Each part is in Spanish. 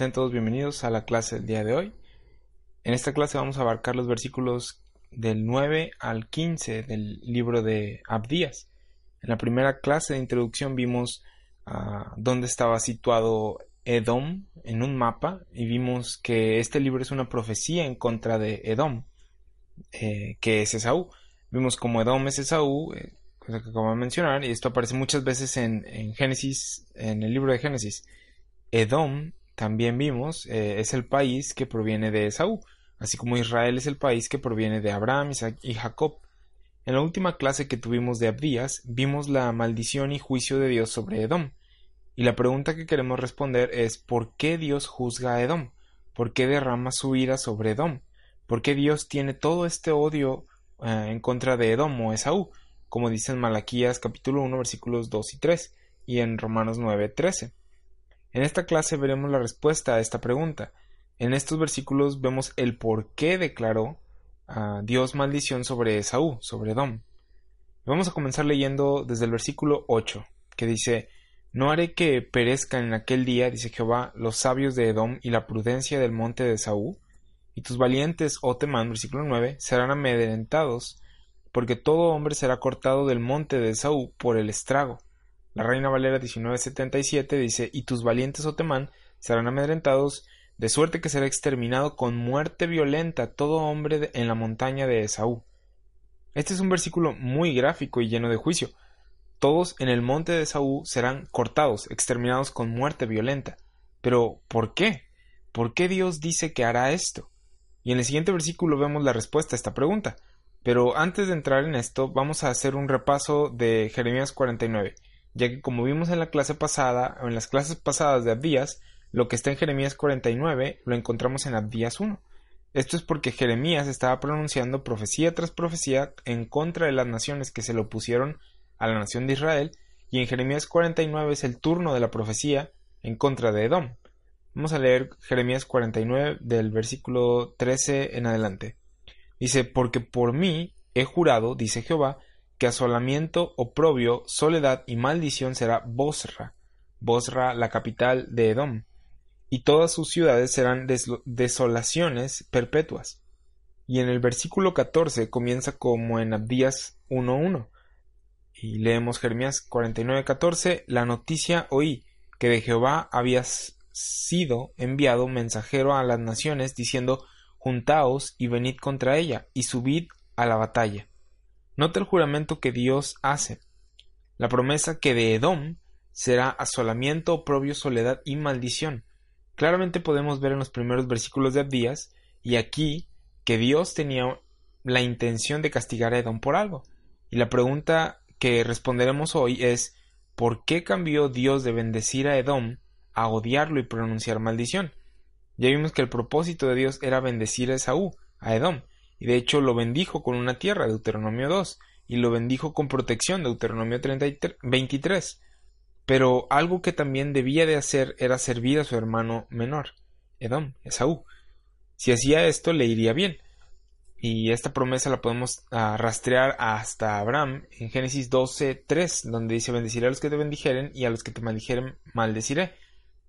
Todos bienvenidos a la clase del día de hoy. En esta clase vamos a abarcar los versículos del 9 al 15 del libro de Abdías. En la primera clase de introducción vimos ah, dónde estaba situado Edom en un mapa y vimos que este libro es una profecía en contra de Edom, eh, que es Esaú. Vimos como Edom es Esaú, eh, cosa que acabo de mencionar, y esto aparece muchas veces en, en Génesis, en el libro de Génesis. Edom también vimos, eh, es el país que proviene de Esaú, así como Israel es el país que proviene de Abraham, Isaac y Jacob. En la última clase que tuvimos de Abdías, vimos la maldición y juicio de Dios sobre Edom. Y la pregunta que queremos responder es ¿por qué Dios juzga a Edom? ¿Por qué derrama su ira sobre Edom? ¿Por qué Dios tiene todo este odio eh, en contra de Edom o Esaú? Como dice en Malaquías capítulo 1 versículos 2 y 3 y en Romanos 9 13. En esta clase veremos la respuesta a esta pregunta. En estos versículos vemos el por qué declaró a Dios maldición sobre Esaú, sobre Edom. Vamos a comenzar leyendo desde el versículo 8, que dice No haré que perezcan en aquel día, dice Jehová, los sabios de Edom y la prudencia del monte de Esaú, y tus valientes, oh Temán, versículo 9, serán amedrentados, porque todo hombre será cortado del monte de Esaú por el estrago. La Reina Valera 1977 dice, y tus valientes Otemán serán amedrentados, de suerte que será exterminado con muerte violenta todo hombre en la montaña de Esaú. Este es un versículo muy gráfico y lleno de juicio. Todos en el monte de Esaú serán cortados, exterminados con muerte violenta. Pero, ¿por qué? ¿Por qué Dios dice que hará esto? Y en el siguiente versículo vemos la respuesta a esta pregunta. Pero antes de entrar en esto, vamos a hacer un repaso de Jeremías 49 ya que como vimos en la clase pasada o en las clases pasadas de Abdías, lo que está en Jeremías 49 lo encontramos en Abdías 1. Esto es porque Jeremías estaba pronunciando profecía tras profecía en contra de las naciones que se le opusieron a la nación de Israel, y en Jeremías 49 es el turno de la profecía en contra de Edom. Vamos a leer Jeremías 49 del versículo 13 en adelante. Dice, porque por mí he jurado, dice Jehová, que asolamiento, oprobio, soledad y maldición será Bosra, Bosra la capital de Edom, y todas sus ciudades serán desolaciones perpetuas. Y en el versículo 14 comienza como en Abdías 1.1. Y leemos Jeremías 49.14, la noticia oí que de Jehová había sido enviado mensajero a las naciones diciendo, juntaos y venid contra ella, y subid a la batalla. Nota el juramento que Dios hace. La promesa que de Edom será asolamiento, oprobio, soledad y maldición. Claramente podemos ver en los primeros versículos de Abdías y aquí que Dios tenía la intención de castigar a Edom por algo. Y la pregunta que responderemos hoy es ¿por qué cambió Dios de bendecir a Edom a odiarlo y pronunciar maldición? Ya vimos que el propósito de Dios era bendecir a Esaú, a Edom, y de hecho lo bendijo con una tierra, Deuteronomio 2, y lo bendijo con protección, Deuteronomio 23. Pero algo que también debía de hacer era servir a su hermano menor, Edom, Esaú. Si hacía esto, le iría bien. Y esta promesa la podemos uh, rastrear hasta Abraham en Génesis 12, 3, donde dice: Bendeciré a los que te bendijeren y a los que te maldijeren, maldeciré.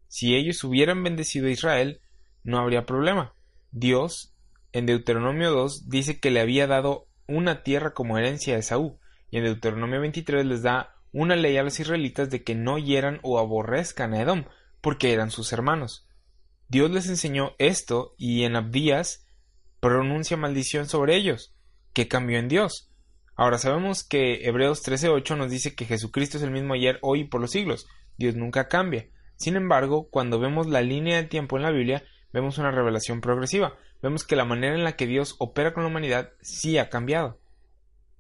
Si ellos hubieran bendecido a Israel, no habría problema. Dios en Deuteronomio 2 dice que le había dado una tierra como herencia a Esaú, y en Deuteronomio 23 les da una ley a los israelitas de que no hieran o aborrezcan a Edom, porque eran sus hermanos. Dios les enseñó esto y en Abdías pronuncia maldición sobre ellos, que cambió en Dios. Ahora sabemos que Hebreos 13:8 nos dice que Jesucristo es el mismo ayer, hoy y por los siglos. Dios nunca cambia. Sin embargo, cuando vemos la línea de tiempo en la Biblia, vemos una revelación progresiva vemos que la manera en la que Dios opera con la humanidad sí ha cambiado.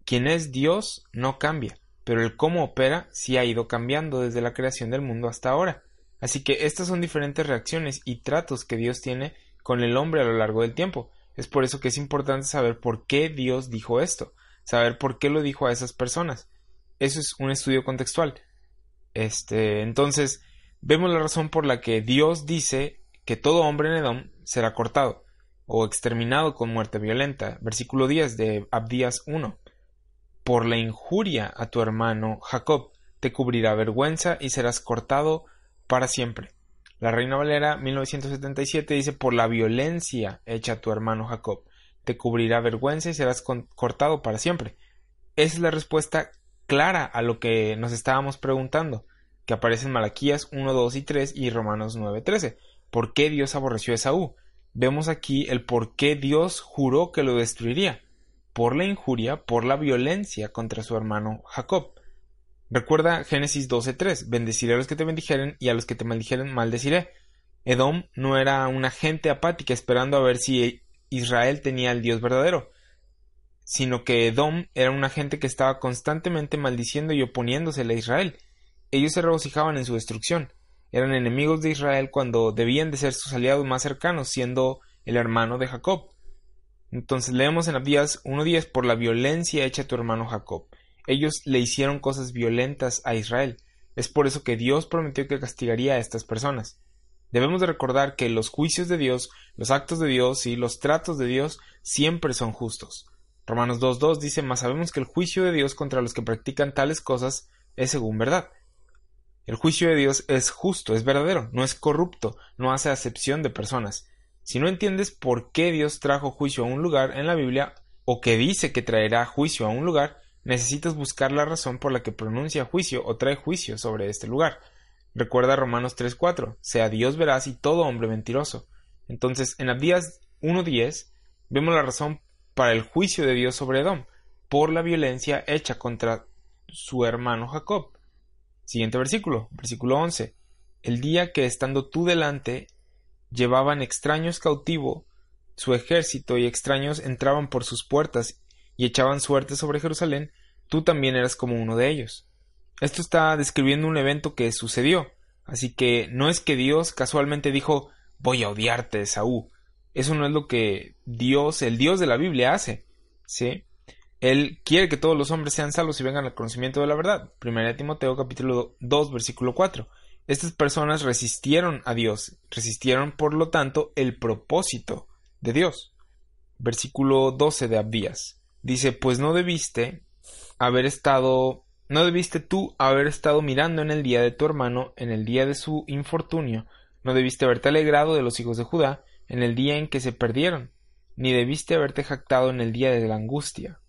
Quien es Dios no cambia, pero el cómo opera sí ha ido cambiando desde la creación del mundo hasta ahora. Así que estas son diferentes reacciones y tratos que Dios tiene con el hombre a lo largo del tiempo. Es por eso que es importante saber por qué Dios dijo esto, saber por qué lo dijo a esas personas. Eso es un estudio contextual. Este, entonces, vemos la razón por la que Dios dice que todo hombre en Edom será cortado o exterminado con muerte violenta. Versículo 10 de Abdías 1. Por la injuria a tu hermano Jacob te cubrirá vergüenza y serás cortado para siempre. La Reina Valera 1977 dice por la violencia hecha a tu hermano Jacob te cubrirá vergüenza y serás cortado para siempre. Esa es la respuesta clara a lo que nos estábamos preguntando, que aparece en Malaquías 1, 2 y 3 y Romanos 9, 13. ¿Por qué Dios aborreció a Esaú? Vemos aquí el por qué Dios juró que lo destruiría, por la injuria, por la violencia contra su hermano Jacob. Recuerda Génesis 12:3, bendeciré a los que te bendijeren y a los que te maldijeren maldeciré. Edom no era una gente apática esperando a ver si Israel tenía el Dios verdadero sino que Edom era una gente que estaba constantemente maldiciendo y oponiéndosele a Israel. Ellos se regocijaban en su destrucción. Eran enemigos de Israel cuando debían de ser sus aliados más cercanos, siendo el hermano de Jacob. Entonces leemos en Abdías 1.10 por la violencia hecha a tu hermano Jacob. Ellos le hicieron cosas violentas a Israel. Es por eso que Dios prometió que castigaría a estas personas. Debemos de recordar que los juicios de Dios, los actos de Dios y los tratos de Dios siempre son justos. Romanos 2.2 dice, mas sabemos que el juicio de Dios contra los que practican tales cosas es según verdad. El juicio de Dios es justo, es verdadero, no es corrupto, no hace acepción de personas. Si no entiendes por qué Dios trajo juicio a un lugar en la Biblia, o que dice que traerá juicio a un lugar, necesitas buscar la razón por la que pronuncia juicio o trae juicio sobre este lugar. Recuerda Romanos 3.4, sea Dios veraz y todo hombre mentiroso. Entonces, en Abdías 1.10 vemos la razón para el juicio de Dios sobre Edom, por la violencia hecha contra su hermano Jacob. Siguiente versículo, versículo 11. El día que estando tú delante llevaban extraños cautivo su ejército y extraños entraban por sus puertas y echaban suerte sobre Jerusalén, tú también eras como uno de ellos. Esto está describiendo un evento que sucedió, así que no es que Dios casualmente dijo voy a odiarte, Saúl, eso no es lo que Dios, el Dios de la Biblia, hace. ¿Sí? Él quiere que todos los hombres sean salvos y vengan al conocimiento de la verdad. 1 Timoteo capítulo 2 versículo 4. Estas personas resistieron a Dios, resistieron por lo tanto el propósito de Dios. Versículo 12 de Abdías. Dice, pues no debiste haber estado, no debiste tú haber estado mirando en el día de tu hermano, en el día de su infortunio, no debiste haberte alegrado de los hijos de Judá, en el día en que se perdieron, ni debiste haberte jactado en el día de la angustia.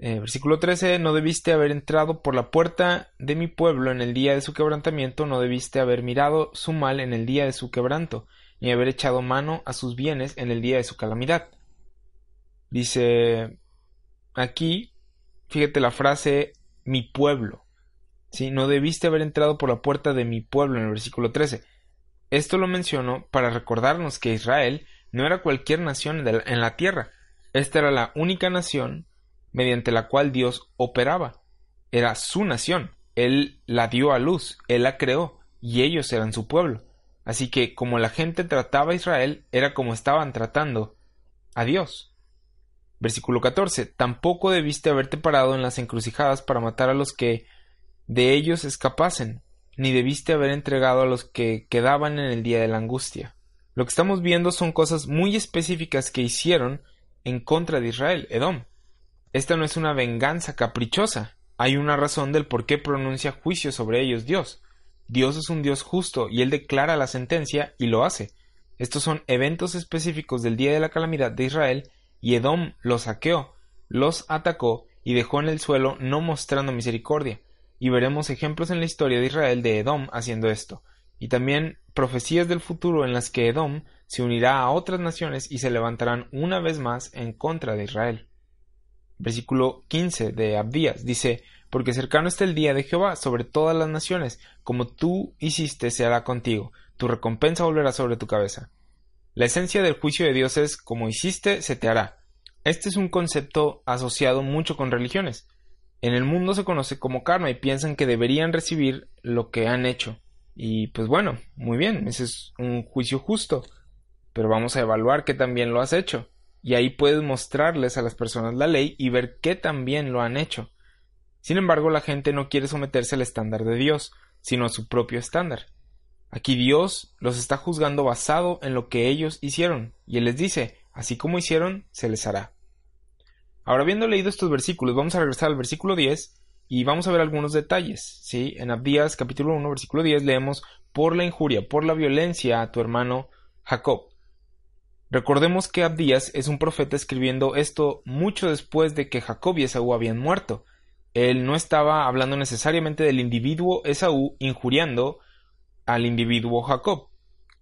Eh, versículo 13 No debiste haber entrado por la puerta de mi pueblo en el día de su quebrantamiento, no debiste haber mirado su mal en el día de su quebranto, ni haber echado mano a sus bienes en el día de su calamidad. Dice aquí, fíjate la frase mi pueblo. ¿sí? No debiste haber entrado por la puerta de mi pueblo en el versículo 13. Esto lo menciono para recordarnos que Israel no era cualquier nación en la tierra. Esta era la única nación mediante la cual Dios operaba. Era su nación. Él la dio a luz, Él la creó, y ellos eran su pueblo. Así que como la gente trataba a Israel, era como estaban tratando a Dios. Versículo 14. Tampoco debiste haberte parado en las encrucijadas para matar a los que de ellos escapasen, ni debiste haber entregado a los que quedaban en el día de la angustia. Lo que estamos viendo son cosas muy específicas que hicieron en contra de Israel, Edom. Esta no es una venganza caprichosa. Hay una razón del por qué pronuncia juicio sobre ellos Dios. Dios es un Dios justo y Él declara la sentencia y lo hace. Estos son eventos específicos del día de la calamidad de Israel y Edom los saqueó, los atacó y dejó en el suelo no mostrando misericordia y veremos ejemplos en la historia de Israel de Edom haciendo esto, y también profecías del futuro en las que Edom se unirá a otras naciones y se levantarán una vez más en contra de Israel. Versículo 15 de Abdías dice, porque cercano está el día de Jehová sobre todas las naciones, como tú hiciste se hará contigo, tu recompensa volverá sobre tu cabeza. La esencia del juicio de Dios es como hiciste se te hará. Este es un concepto asociado mucho con religiones. En el mundo se conoce como karma y piensan que deberían recibir lo que han hecho. Y pues bueno, muy bien, ese es un juicio justo, pero vamos a evaluar que también lo has hecho. Y ahí puedes mostrarles a las personas la ley y ver qué también lo han hecho. Sin embargo, la gente no quiere someterse al estándar de Dios, sino a su propio estándar. Aquí Dios los está juzgando basado en lo que ellos hicieron, y Él les dice, así como hicieron, se les hará. Ahora, habiendo leído estos versículos, vamos a regresar al versículo 10 y vamos a ver algunos detalles. ¿sí? En Abdías capítulo 1, versículo 10 leemos, por la injuria, por la violencia a tu hermano Jacob. Recordemos que Abdías es un profeta escribiendo esto mucho después de que Jacob y Esaú habían muerto. Él no estaba hablando necesariamente del individuo Esaú injuriando al individuo Jacob.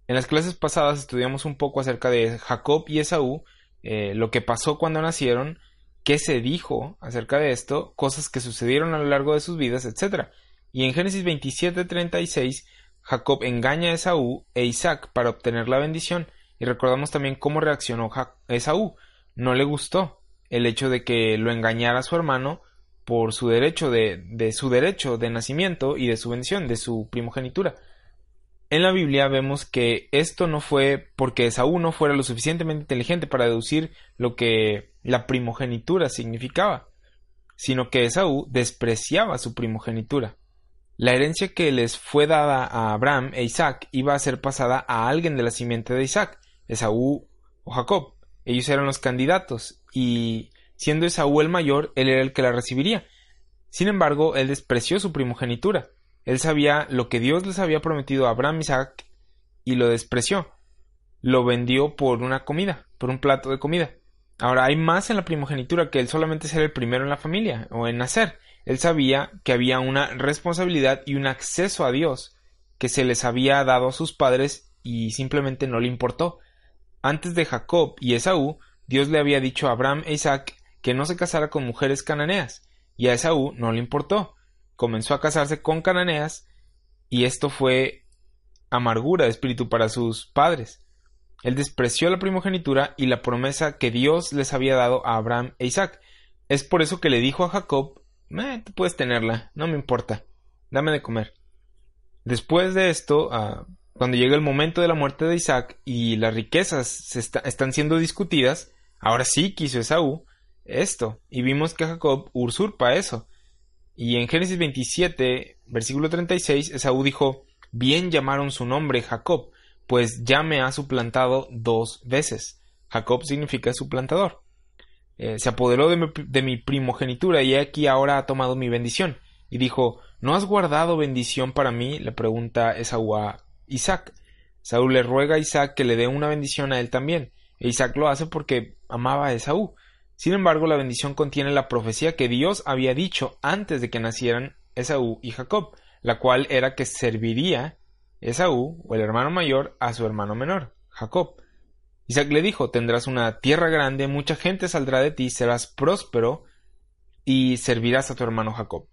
En las clases pasadas estudiamos un poco acerca de Jacob y Esaú, eh, lo que pasó cuando nacieron, qué se dijo acerca de esto, cosas que sucedieron a lo largo de sus vidas, etc. Y en Génesis 27:36, Jacob engaña a Esaú e Isaac para obtener la bendición, y recordamos también cómo reaccionó Esaú. No le gustó el hecho de que lo engañara a su hermano por su derecho de, su derecho de nacimiento y de su bendición, de su primogenitura. En la Biblia vemos que esto no fue porque Esaú no fuera lo suficientemente inteligente para deducir lo que la primogenitura significaba, sino que Esaú despreciaba su primogenitura. La herencia que les fue dada a Abraham e Isaac iba a ser pasada a alguien de la simiente de Isaac, Esaú o Jacob. Ellos eran los candidatos, y siendo Esaú el mayor, él era el que la recibiría. Sin embargo, él despreció su primogenitura, él sabía lo que Dios les había prometido a Abraham y Isaac y lo despreció. Lo vendió por una comida, por un plato de comida. Ahora hay más en la primogenitura que él solamente ser el primero en la familia o en nacer. Él sabía que había una responsabilidad y un acceso a Dios que se les había dado a sus padres y simplemente no le importó. Antes de Jacob y Esaú, Dios le había dicho a Abraham e Isaac que no se casara con mujeres cananeas, y a Esaú no le importó comenzó a casarse con cananeas y esto fue amargura de espíritu para sus padres. Él despreció la primogenitura y la promesa que Dios les había dado a Abraham e Isaac. Es por eso que le dijo a Jacob, eh, tú puedes tenerla, no me importa, dame de comer. Después de esto, cuando llega el momento de la muerte de Isaac y las riquezas están siendo discutidas, ahora sí quiso Esaú esto, y vimos que Jacob usurpa eso. Y en Génesis 27, versículo 36, Esaú dijo, Bien llamaron su nombre Jacob, pues ya me ha suplantado dos veces. Jacob significa suplantador. Eh, se apoderó de mi, de mi, primogenitura y aquí ahora ha tomado mi bendición. Y dijo, ¿no has guardado bendición para mí? le pregunta Esaú a Isaac. Saúl le ruega a Isaac que le dé una bendición a él también. E Isaac lo hace porque amaba a Esaú. Sin embargo, la bendición contiene la profecía que Dios había dicho antes de que nacieran Esaú y Jacob, la cual era que serviría Esaú, o el hermano mayor, a su hermano menor, Jacob. Isaac le dijo, tendrás una tierra grande, mucha gente saldrá de ti, serás próspero y servirás a tu hermano Jacob.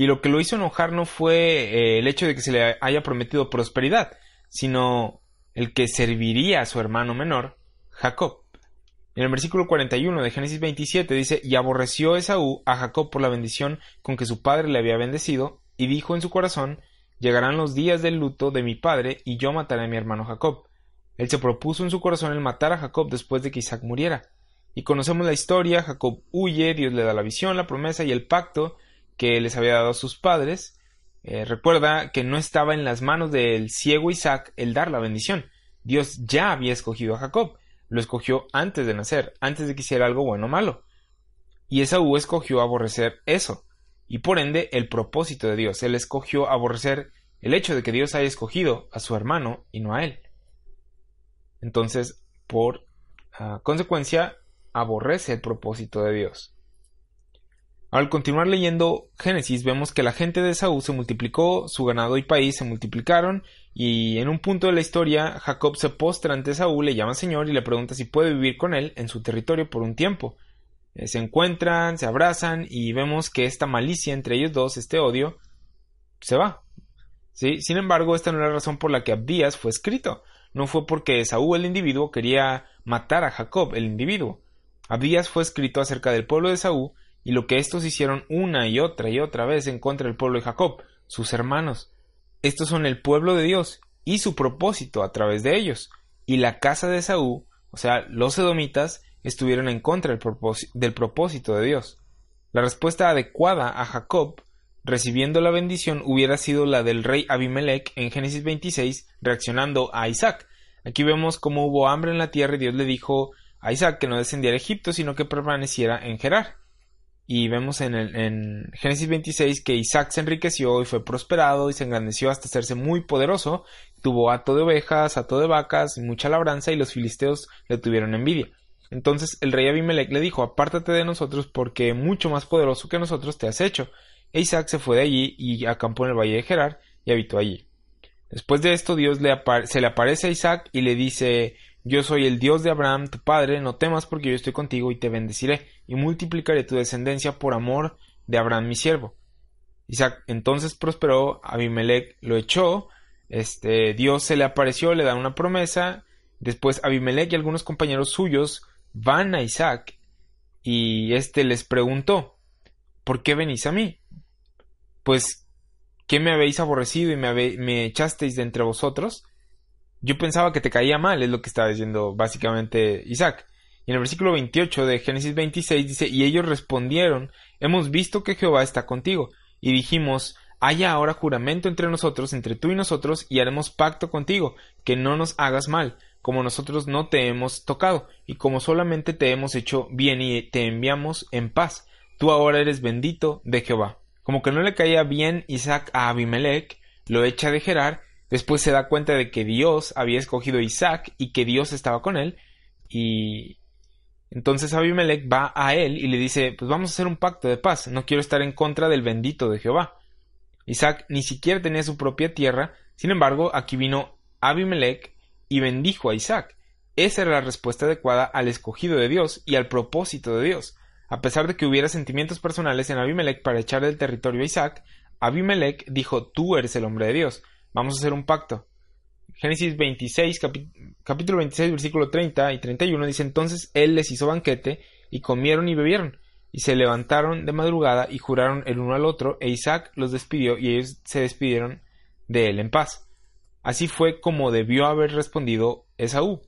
Y lo que lo hizo enojar no fue eh, el hecho de que se le haya prometido prosperidad, sino el que serviría a su hermano menor, Jacob. En el versículo 41 de Génesis 27 dice, y aborreció Esaú a Jacob por la bendición con que su padre le había bendecido, y dijo en su corazón, llegarán los días del luto de mi padre, y yo mataré a mi hermano Jacob. Él se propuso en su corazón el matar a Jacob después de que Isaac muriera. Y conocemos la historia, Jacob huye, Dios le da la visión, la promesa y el pacto que les había dado a sus padres. Eh, recuerda que no estaba en las manos del ciego Isaac el dar la bendición. Dios ya había escogido a Jacob lo escogió antes de nacer, antes de que hiciera algo bueno o malo. Y Esaú escogió aborrecer eso, y por ende el propósito de Dios. Él escogió aborrecer el hecho de que Dios haya escogido a su hermano y no a él. Entonces, por ah, consecuencia, aborrece el propósito de Dios. Al continuar leyendo Génesis vemos que la gente de Saúl se multiplicó, su ganado y país se multiplicaron, y en un punto de la historia Jacob se postra ante Saúl, le llama Señor y le pregunta si puede vivir con él en su territorio por un tiempo. Eh, se encuentran, se abrazan y vemos que esta malicia entre ellos dos, este odio, se va. Sin embargo, esta no es la razón por la que Abdías fue escrito. No fue porque Saúl el individuo quería matar a Jacob el individuo. Abdías fue escrito acerca del pueblo de Saúl y lo que estos hicieron una y otra y otra vez en contra del pueblo de Jacob, sus hermanos. estos son el pueblo de Dios y su propósito a través de ellos. Y la casa de Saúl, o sea, los edomitas, estuvieron en contra del propósito de Dios. La respuesta adecuada a Jacob, recibiendo la bendición, hubiera sido la del rey Abimelech en Génesis 26, reaccionando a Isaac. Aquí vemos cómo hubo hambre en la tierra y Dios le dijo a Isaac que no descendiera a Egipto, sino que permaneciera en Gerar. Y vemos en, el, en Génesis 26 que Isaac se enriqueció y fue prosperado y se engrandeció hasta hacerse muy poderoso, tuvo hato de ovejas, hato de vacas y mucha labranza y los filisteos le tuvieron envidia. Entonces el rey Abimelech le dijo, apártate de nosotros porque mucho más poderoso que nosotros te has hecho. E Isaac se fue de allí y acampó en el valle de Gerar y habitó allí. Después de esto Dios le se le aparece a Isaac y le dice yo soy el Dios de Abraham, tu padre, no temas porque yo estoy contigo y te bendeciré, y multiplicaré tu descendencia por amor de Abraham mi siervo. Isaac entonces prosperó, Abimelech lo echó, este, Dios se le apareció, le da una promesa, después Abimelech y algunos compañeros suyos van a Isaac y éste les preguntó, ¿por qué venís a mí? Pues, ¿qué me habéis aborrecido y me, me echasteis de entre vosotros? Yo pensaba que te caía mal, es lo que estaba diciendo básicamente Isaac. Y en el versículo 28 de Génesis 26 dice, y ellos respondieron, hemos visto que Jehová está contigo, y dijimos, haya ahora juramento entre nosotros, entre tú y nosotros, y haremos pacto contigo, que no nos hagas mal, como nosotros no te hemos tocado, y como solamente te hemos hecho bien y te enviamos en paz. Tú ahora eres bendito de Jehová. Como que no le caía bien Isaac a Abimelech, lo echa de Gerar, Después se da cuenta de que Dios había escogido a Isaac y que Dios estaba con él. Y entonces Abimelech va a él y le dice, pues vamos a hacer un pacto de paz, no quiero estar en contra del bendito de Jehová. Isaac ni siquiera tenía su propia tierra, sin embargo, aquí vino Abimelech y bendijo a Isaac. Esa era la respuesta adecuada al escogido de Dios y al propósito de Dios. A pesar de que hubiera sentimientos personales en Abimelech para echar del territorio a Isaac, Abimelech dijo, tú eres el hombre de Dios. Vamos a hacer un pacto. Génesis 26, capítulo 26, versículo 30 y 31 dice entonces él les hizo banquete y comieron y bebieron y se levantaron de madrugada y juraron el uno al otro e Isaac los despidió y ellos se despidieron de él en paz. Así fue como debió haber respondido Esaú.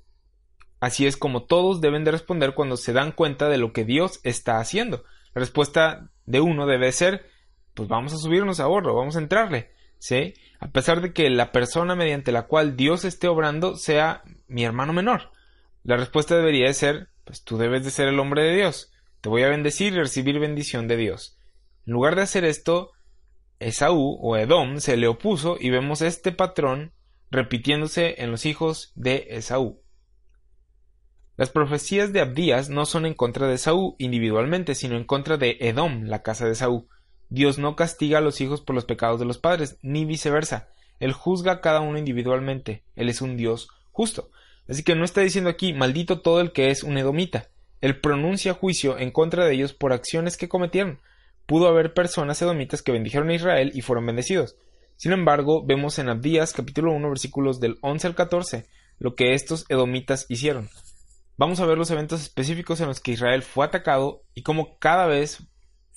Así es como todos deben de responder cuando se dan cuenta de lo que Dios está haciendo. La respuesta de uno debe ser pues vamos a subirnos a bordo, vamos a entrarle. ¿Sí? A pesar de que la persona mediante la cual Dios esté obrando sea mi hermano menor. La respuesta debería de ser, pues tú debes de ser el hombre de Dios, te voy a bendecir y recibir bendición de Dios. En lugar de hacer esto, Esaú o Edom se le opuso y vemos este patrón repitiéndose en los hijos de Esaú. Las profecías de Abdías no son en contra de Esaú individualmente, sino en contra de Edom, la casa de Esaú. Dios no castiga a los hijos por los pecados de los padres, ni viceversa. Él juzga a cada uno individualmente. Él es un Dios justo. Así que no está diciendo aquí maldito todo el que es un edomita. Él pronuncia juicio en contra de ellos por acciones que cometieron. Pudo haber personas edomitas que bendijeron a Israel y fueron bendecidos. Sin embargo, vemos en Abdías capítulo 1 versículos del 11 al 14 lo que estos edomitas hicieron. Vamos a ver los eventos específicos en los que Israel fue atacado y cómo cada vez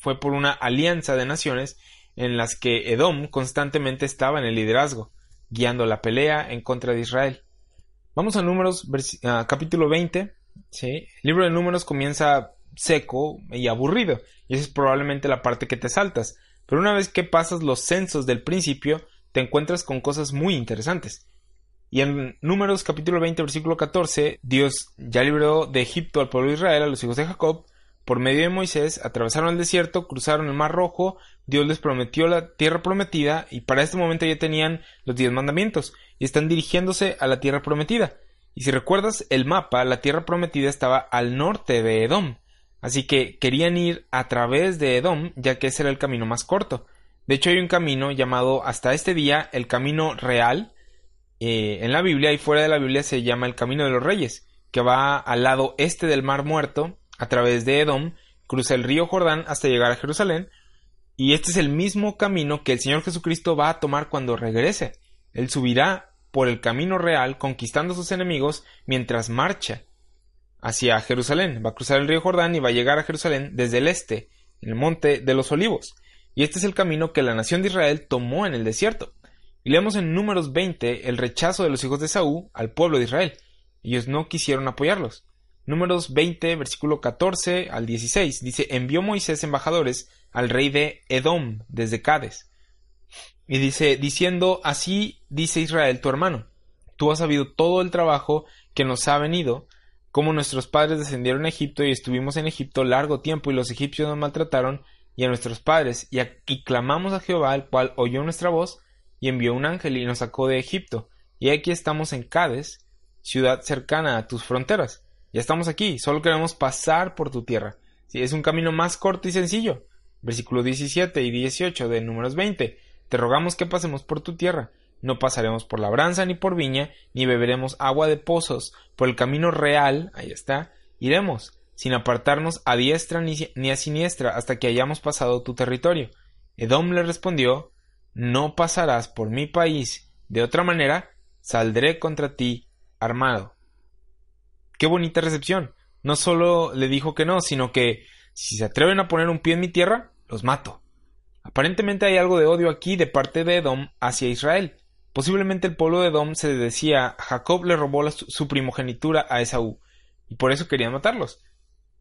fue por una alianza de naciones en las que Edom constantemente estaba en el liderazgo, guiando la pelea en contra de Israel. Vamos a Números, capítulo 20. ¿sí? El libro de Números comienza seco y aburrido, y esa es probablemente la parte que te saltas. Pero una vez que pasas los censos del principio, te encuentras con cosas muy interesantes. Y en Números capítulo 20, versículo 14, Dios ya libró de Egipto al pueblo de Israel, a los hijos de Jacob, por medio de Moisés, atravesaron el desierto, cruzaron el Mar Rojo, Dios les prometió la tierra prometida y para este momento ya tenían los diez mandamientos y están dirigiéndose a la tierra prometida. Y si recuerdas el mapa, la tierra prometida estaba al norte de Edom, así que querían ir a través de Edom, ya que ese era el camino más corto. De hecho, hay un camino llamado hasta este día el camino real eh, en la Biblia y fuera de la Biblia se llama el camino de los reyes, que va al lado este del Mar Muerto a través de Edom, cruza el río Jordán hasta llegar a Jerusalén, y este es el mismo camino que el Señor Jesucristo va a tomar cuando regrese. Él subirá por el camino real conquistando a sus enemigos mientras marcha hacia Jerusalén. Va a cruzar el río Jordán y va a llegar a Jerusalén desde el este, en el monte de los olivos. Y este es el camino que la nación de Israel tomó en el desierto. Y leemos en Números 20 el rechazo de los hijos de Saúl al pueblo de Israel. Ellos no quisieron apoyarlos. Números 20, versículo 14 al 16, dice, envió Moisés embajadores al rey de Edom desde Cades. Y dice, diciendo, así dice Israel tu hermano, tú has sabido todo el trabajo que nos ha venido, como nuestros padres descendieron a Egipto y estuvimos en Egipto largo tiempo y los egipcios nos maltrataron y a nuestros padres, y, y clamamos a Jehová, el cual oyó nuestra voz, y envió un ángel y nos sacó de Egipto. Y aquí estamos en Cades, ciudad cercana a tus fronteras. Ya estamos aquí, solo queremos pasar por tu tierra. Si es un camino más corto y sencillo. Versículo 17 y 18 de Números 20. Te rogamos que pasemos por tu tierra. No pasaremos por labranza ni por viña, ni beberemos agua de pozos. Por el camino real, ahí está, iremos, sin apartarnos a diestra ni a siniestra, hasta que hayamos pasado tu territorio. Edom le respondió, No pasarás por mi país. De otra manera, saldré contra ti armado. Qué bonita recepción. No solo le dijo que no, sino que si se atreven a poner un pie en mi tierra, los mato. Aparentemente hay algo de odio aquí de parte de Edom hacia Israel. Posiblemente el pueblo de Edom se decía Jacob le robó su primogenitura a Esaú y por eso querían matarlos.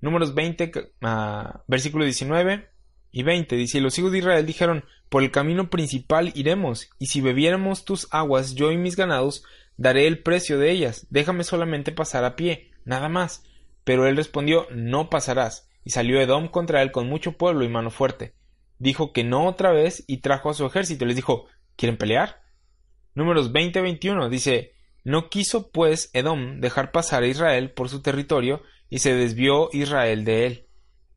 Números 20, uh, versículo 19 y 20 dice: y Los hijos de Israel dijeron: Por el camino principal iremos, y si bebiéramos tus aguas, yo y mis ganados, daré el precio de ellas, déjame solamente pasar a pie, nada más. Pero él respondió, no pasarás, y salió Edom contra él con mucho pueblo y mano fuerte. Dijo que no otra vez y trajo a su ejército. Les dijo, ¿quieren pelear? Números 20-21 dice, no quiso pues Edom dejar pasar a Israel por su territorio y se desvió Israel de él.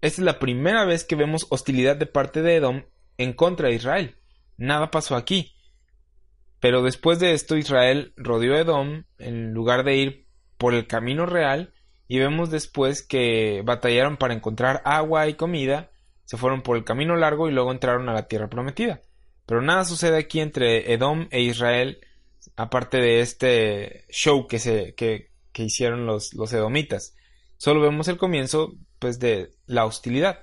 Esta es la primera vez que vemos hostilidad de parte de Edom en contra de Israel. Nada pasó aquí. Pero después de esto Israel rodeó Edom en lugar de ir por el camino real y vemos después que batallaron para encontrar agua y comida, se fueron por el camino largo y luego entraron a la tierra prometida. Pero nada sucede aquí entre Edom e Israel aparte de este show que se hicieron los, los edomitas. Solo vemos el comienzo pues de la hostilidad.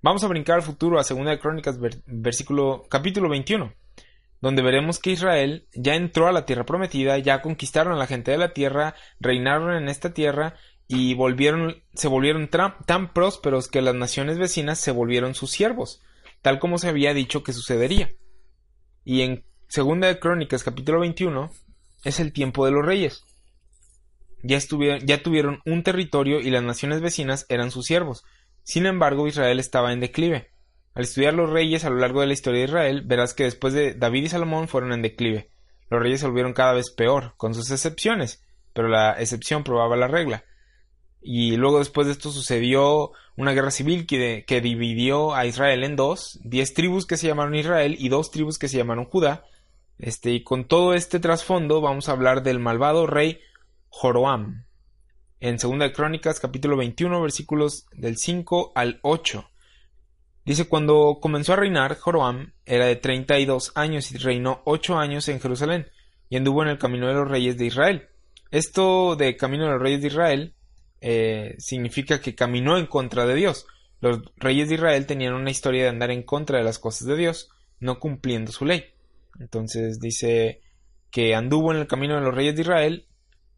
Vamos a brincar al futuro a Segunda de Crónicas versículo capítulo 21 donde veremos que Israel ya entró a la tierra prometida, ya conquistaron a la gente de la tierra, reinaron en esta tierra y volvieron, se volvieron tan prósperos que las naciones vecinas se volvieron sus siervos, tal como se había dicho que sucedería. Y en Segunda de Crónicas capítulo 21 es el tiempo de los reyes. Ya, ya tuvieron un territorio y las naciones vecinas eran sus siervos. Sin embargo, Israel estaba en declive. Al estudiar los reyes a lo largo de la historia de Israel, verás que después de David y Salomón fueron en declive. Los reyes se volvieron cada vez peor, con sus excepciones, pero la excepción probaba la regla. Y luego después de esto sucedió una guerra civil que, que dividió a Israel en dos, diez tribus que se llamaron Israel y dos tribus que se llamaron Judá. Este, y con todo este trasfondo vamos a hablar del malvado rey Joroam. En 2 Crónicas capítulo 21 versículos del 5 al 8. Dice, cuando comenzó a reinar, Joroam era de treinta y dos años y reinó ocho años en Jerusalén, y anduvo en el camino de los reyes de Israel. Esto de camino de los reyes de Israel eh, significa que caminó en contra de Dios. Los reyes de Israel tenían una historia de andar en contra de las cosas de Dios, no cumpliendo su ley. Entonces dice que anduvo en el camino de los reyes de Israel,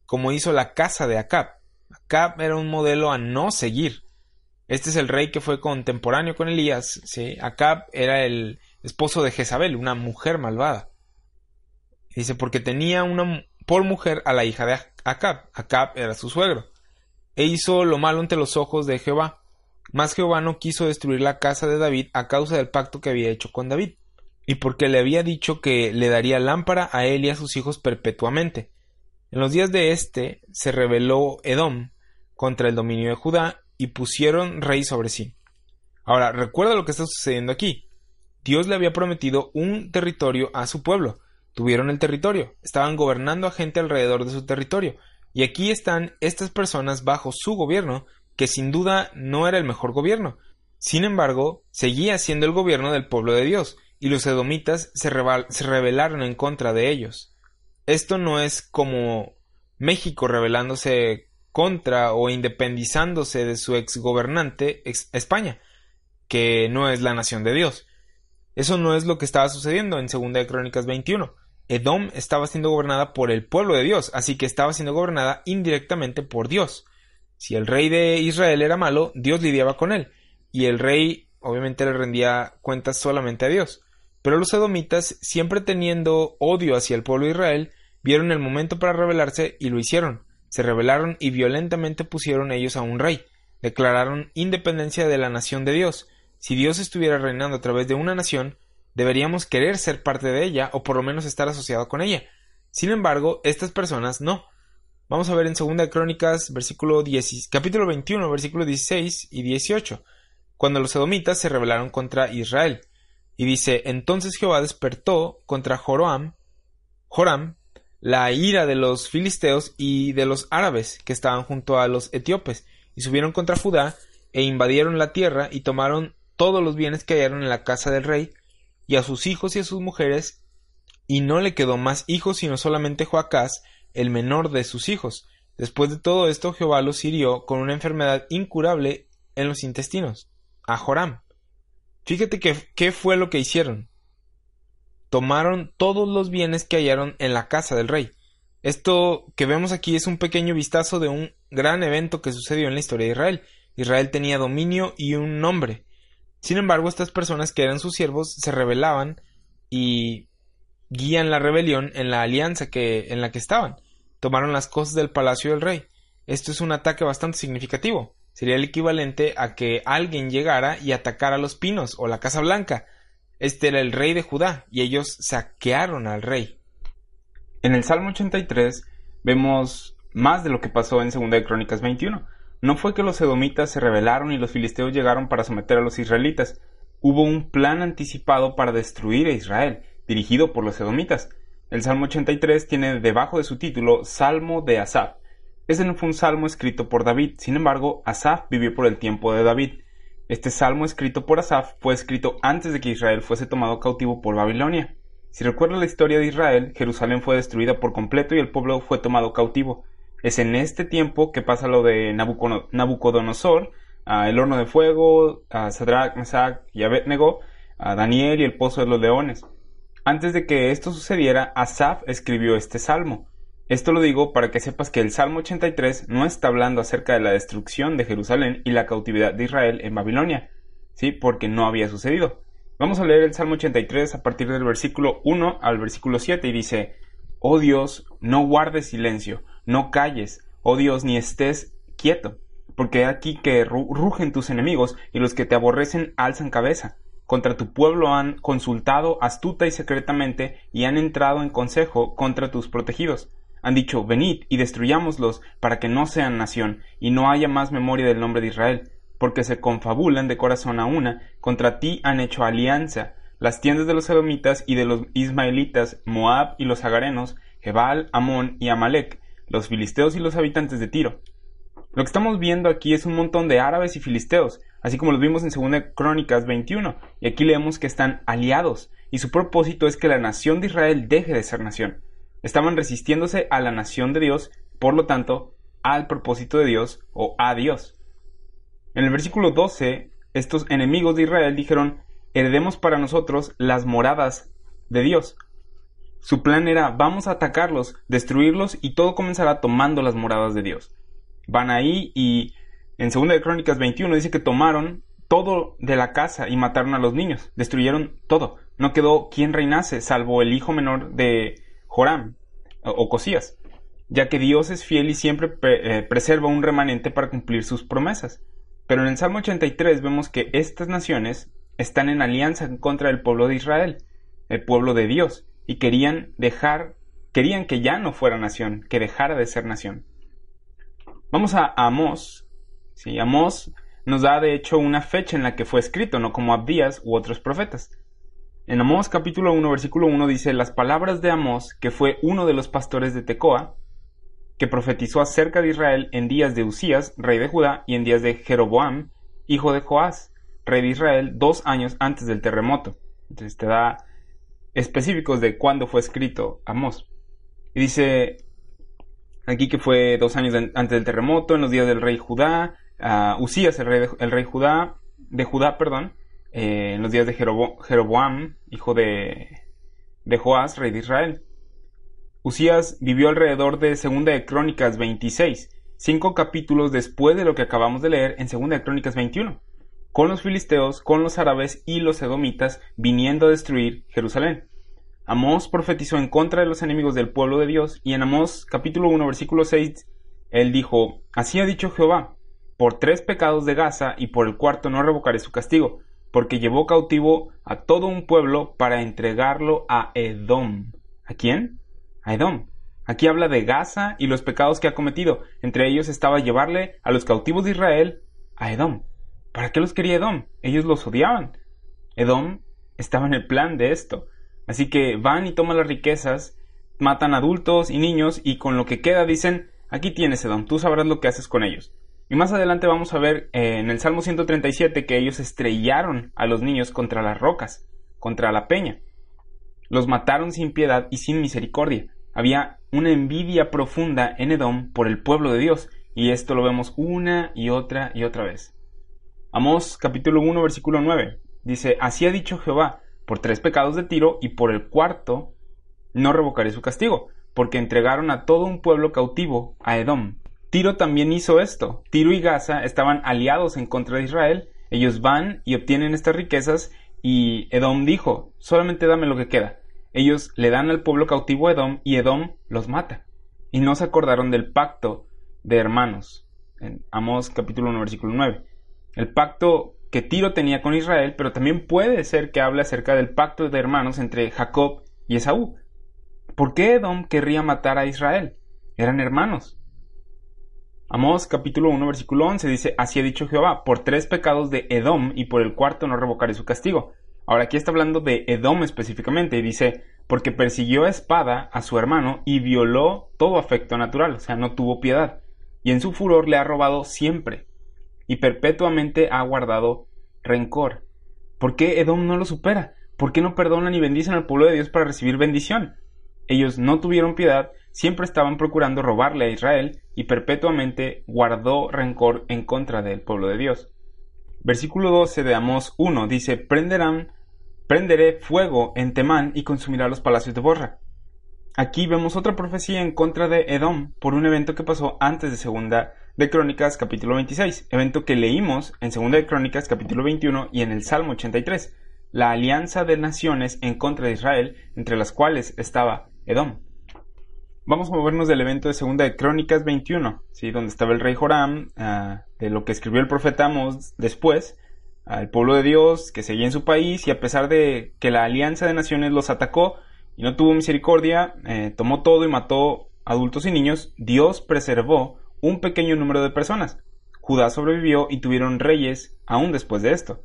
como hizo la casa de Acab. Acab era un modelo a no seguir. Este es el rey que fue contemporáneo con Elías. Acab era el esposo de Jezabel, una mujer malvada. Dice, porque tenía una, por mujer a la hija de Acab. Acab era su suegro. E hizo lo malo ante los ojos de Jehová. Mas Jehová no quiso destruir la casa de David a causa del pacto que había hecho con David, y porque le había dicho que le daría lámpara a él y a sus hijos perpetuamente. En los días de éste se rebeló Edom contra el dominio de Judá y pusieron rey sobre sí. Ahora, recuerda lo que está sucediendo aquí. Dios le había prometido un territorio a su pueblo. Tuvieron el territorio, estaban gobernando a gente alrededor de su territorio. Y aquí están estas personas bajo su gobierno, que sin duda no era el mejor gobierno. Sin embargo, seguía siendo el gobierno del pueblo de Dios, y los edomitas se, rebelaron en contra de ellos. Esto no es como México rebelándose contra o independizándose de su exgobernante España, que no es la nación de Dios. Eso no es lo que estaba sucediendo en 2 de Crónicas 21. Edom estaba siendo gobernada por el pueblo de Dios, así que estaba siendo gobernada indirectamente por Dios. Si el rey de Israel era malo, Dios lidiaba con él, y el rey obviamente le rendía cuentas solamente a Dios. Pero los edomitas, siempre teniendo odio hacia el pueblo de Israel, vieron el momento para rebelarse y lo hicieron. Se rebelaron y violentamente pusieron ellos a un rey. Declararon independencia de la nación de Dios. Si Dios estuviera reinando a través de una nación, deberíamos querer ser parte de ella o por lo menos estar asociado con ella. Sin embargo, estas personas no. Vamos a ver en 2 Crónicas, versículo 10, capítulo 21, versículos 16 y 18, cuando los edomitas se rebelaron contra Israel. Y dice, entonces Jehová despertó contra Joram, Joram, la ira de los filisteos y de los árabes que estaban junto a los etíopes, y subieron contra Judá, e invadieron la tierra, y tomaron todos los bienes que hallaron en la casa del rey, y a sus hijos y a sus mujeres, y no le quedó más hijos sino solamente Joacás, el menor de sus hijos. Después de todo esto, Jehová los hirió con una enfermedad incurable en los intestinos, a Joram. Fíjate qué fue lo que hicieron. Tomaron todos los bienes que hallaron en la casa del rey. Esto que vemos aquí es un pequeño vistazo de un gran evento que sucedió en la historia de Israel. Israel tenía dominio y un nombre. Sin embargo, estas personas que eran sus siervos se rebelaban y guían la rebelión en la alianza que, en la que estaban. Tomaron las cosas del palacio del rey. Esto es un ataque bastante significativo. Sería el equivalente a que alguien llegara y atacara los pinos o la Casa Blanca. Este era el rey de Judá y ellos saquearon al rey. En el Salmo 83 vemos más de lo que pasó en 2 de Crónicas 21. No fue que los edomitas se rebelaron y los filisteos llegaron para someter a los israelitas. Hubo un plan anticipado para destruir a Israel, dirigido por los edomitas. El Salmo 83 tiene debajo de su título Salmo de Asaf. Ese no fue un salmo escrito por David, sin embargo, Asaf vivió por el tiempo de David. Este salmo escrito por Asaf fue escrito antes de que Israel fuese tomado cautivo por Babilonia. Si recuerda la historia de Israel, Jerusalén fue destruida por completo y el pueblo fue tomado cautivo. Es en este tiempo que pasa lo de Nabucodonosor, el horno de fuego, a Sadrach, Mesach y Abednego, a Daniel y el pozo de los leones. Antes de que esto sucediera, Asaf escribió este salmo. Esto lo digo para que sepas que el Salmo 83 no está hablando acerca de la destrucción de Jerusalén y la cautividad de Israel en Babilonia, ¿sí? Porque no había sucedido. Vamos a leer el Salmo 83 a partir del versículo 1 al versículo 7 y dice, Oh Dios, no guardes silencio, no calles, oh Dios, ni estés quieto, porque aquí que rugen tus enemigos y los que te aborrecen alzan cabeza. Contra tu pueblo han consultado astuta y secretamente y han entrado en consejo contra tus protegidos. Han dicho, venid y destruyámoslos para que no sean nación y no haya más memoria del nombre de Israel, porque se confabulan de corazón a una, contra ti han hecho alianza, las tiendas de los edomitas y de los ismaelitas, Moab y los agarenos, Jebal, Amón y Amalek, los filisteos y los habitantes de Tiro. Lo que estamos viendo aquí es un montón de árabes y filisteos, así como los vimos en 2 Crónicas 21, y aquí leemos que están aliados, y su propósito es que la nación de Israel deje de ser nación. Estaban resistiéndose a la nación de Dios, por lo tanto, al propósito de Dios o a Dios. En el versículo 12, estos enemigos de Israel dijeron, heredemos para nosotros las moradas de Dios, su plan era vamos a atacarlos, destruirlos y todo comenzará tomando las moradas de Dios. Van ahí y en 2 de Crónicas 21 dice que tomaron todo de la casa y mataron a los niños, destruyeron todo. No quedó quien reinase salvo el hijo menor de Joram o Cosías, ya que Dios es fiel y siempre eh, preserva un remanente para cumplir sus promesas. Pero en el Salmo 83 vemos que estas naciones están en alianza en contra del pueblo de Israel, el pueblo de Dios, y querían dejar, querían que ya no fuera nación, que dejara de ser nación. Vamos a Amós. Sí, Amós nos da de hecho una fecha en la que fue escrito, no como Abdías u otros profetas. En Amós capítulo 1 versículo 1 dice las palabras de Amós, que fue uno de los pastores de Tecoa, que profetizó acerca de Israel en días de Usías, rey de Judá, y en días de Jeroboam, hijo de Joás, rey de Israel, dos años antes del terremoto. Entonces te da específicos de cuándo fue escrito Amós. Y dice aquí que fue dos años antes del terremoto, en los días del rey Judá, uh, Usías, el rey, el rey Judá, de Judá, perdón, eh, en los días de Jeroboam, hijo de, de Joás, rey de Israel. Usías vivió alrededor de Segunda de Crónicas 26, cinco capítulos después de lo que acabamos de leer en Segunda de Crónicas 21, con los filisteos, con los árabes y los edomitas viniendo a destruir Jerusalén. Amós profetizó en contra de los enemigos del pueblo de Dios y en Amós capítulo 1 versículo 6 él dijo, Así ha dicho Jehová, por tres pecados de Gaza y por el cuarto no revocaré su castigo, porque llevó cautivo a todo un pueblo para entregarlo a Edom. ¿A quién? A Edom. Aquí habla de Gaza y los pecados que ha cometido. Entre ellos estaba llevarle a los cautivos de Israel a Edom. ¿Para qué los quería Edom? Ellos los odiaban. Edom estaba en el plan de esto. Así que van y toman las riquezas, matan adultos y niños y con lo que queda dicen, aquí tienes Edom, tú sabrás lo que haces con ellos. Y más adelante vamos a ver eh, en el Salmo 137 que ellos estrellaron a los niños contra las rocas, contra la peña. Los mataron sin piedad y sin misericordia. Había una envidia profunda en Edom por el pueblo de Dios, y esto lo vemos una y otra y otra vez. Amós capítulo 1 versículo 9 dice, Así ha dicho Jehová, por tres pecados de Tiro y por el cuarto no revocaré su castigo, porque entregaron a todo un pueblo cautivo a Edom. Tiro también hizo esto. Tiro y Gaza estaban aliados en contra de Israel. Ellos van y obtienen estas riquezas y Edom dijo, solamente dame lo que queda. Ellos le dan al pueblo cautivo a Edom y Edom los mata. Y no se acordaron del pacto de hermanos. En Amós capítulo 1 versículo 9. El pacto que Tiro tenía con Israel, pero también puede ser que hable acerca del pacto de hermanos entre Jacob y Esaú. ¿Por qué Edom querría matar a Israel? Eran hermanos. Amós capítulo 1 versículo 11 dice, Así ha dicho Jehová, por tres pecados de Edom y por el cuarto no revocaré su castigo. Ahora aquí está hablando de Edom específicamente y dice, porque persiguió a espada a su hermano y violó todo afecto natural, o sea, no tuvo piedad, y en su furor le ha robado siempre, y perpetuamente ha guardado rencor. ¿Por qué Edom no lo supera? ¿Por qué no perdonan y bendicen al pueblo de Dios para recibir bendición? Ellos no tuvieron piedad, siempre estaban procurando robarle a Israel y perpetuamente guardó rencor en contra del pueblo de Dios. Versículo 12 de Amós 1 dice, prenderán Prenderé fuego en Temán y consumirá los palacios de Borra. Aquí vemos otra profecía en contra de Edom por un evento que pasó antes de Segunda de Crónicas capítulo 26, evento que leímos en Segunda de Crónicas capítulo 21 y en el Salmo 83, la alianza de naciones en contra de Israel, entre las cuales estaba Edom. Vamos a movernos del evento de Segunda de Crónicas 21, ¿sí? donde estaba el rey Joram, ah, de lo que escribió el profeta Amos después, al pueblo de Dios que seguía en su país y a pesar de que la alianza de naciones los atacó y no tuvo misericordia, eh, tomó todo y mató adultos y niños, Dios preservó un pequeño número de personas. Judá sobrevivió y tuvieron reyes aún después de esto.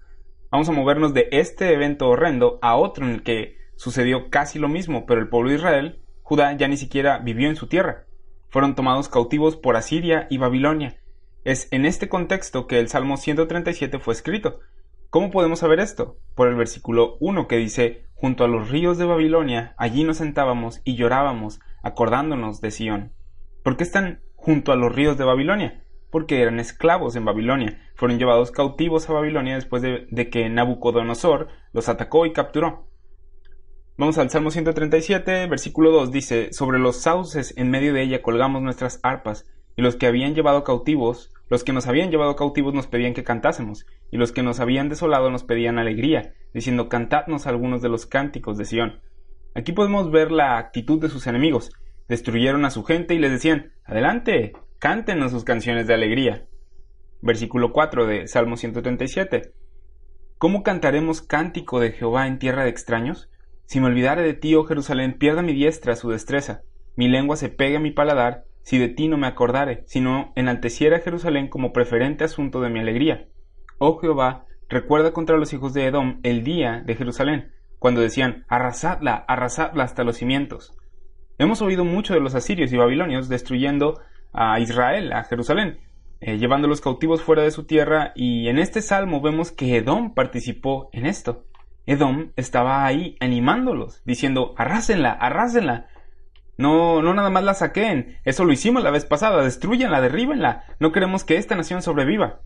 Vamos a movernos de este evento horrendo a otro en el que sucedió casi lo mismo, pero el pueblo de Israel, Judá ya ni siquiera vivió en su tierra. Fueron tomados cautivos por Asiria y Babilonia, es en este contexto que el Salmo 137 fue escrito. ¿Cómo podemos saber esto? Por el versículo 1 que dice, Junto a los ríos de Babilonia, allí nos sentábamos y llorábamos, acordándonos de Sión. ¿Por qué están junto a los ríos de Babilonia? Porque eran esclavos en Babilonia, fueron llevados cautivos a Babilonia después de, de que Nabucodonosor los atacó y capturó. Vamos al Salmo 137, versículo 2 dice, Sobre los sauces en medio de ella colgamos nuestras arpas, y los que habían llevado cautivos los que nos habían llevado cautivos nos pedían que cantásemos, y los que nos habían desolado nos pedían alegría, diciendo cantadnos algunos de los cánticos de Sión. Aquí podemos ver la actitud de sus enemigos. Destruyeron a su gente y les decían Adelante, cántenos sus canciones de alegría. Versículo 4 de Salmo 137. ¿Cómo cantaremos cántico de Jehová en tierra de extraños? Si me olvidare de ti, oh Jerusalén, pierda mi diestra su destreza, mi lengua se pegue a mi paladar, si de ti no me acordare, sino enalteciera Jerusalén como preferente asunto de mi alegría. Oh Jehová, recuerda contra los hijos de Edom el día de Jerusalén, cuando decían, arrasadla, arrasadla hasta los cimientos. Hemos oído mucho de los asirios y babilonios destruyendo a Israel, a Jerusalén, eh, llevando los cautivos fuera de su tierra, y en este salmo vemos que Edom participó en esto. Edom estaba ahí animándolos, diciendo, arrásenla, arrásenla, no, no nada más la saquen. Eso lo hicimos la vez pasada. Destruyanla, derríbenla. No queremos que esta nación sobreviva.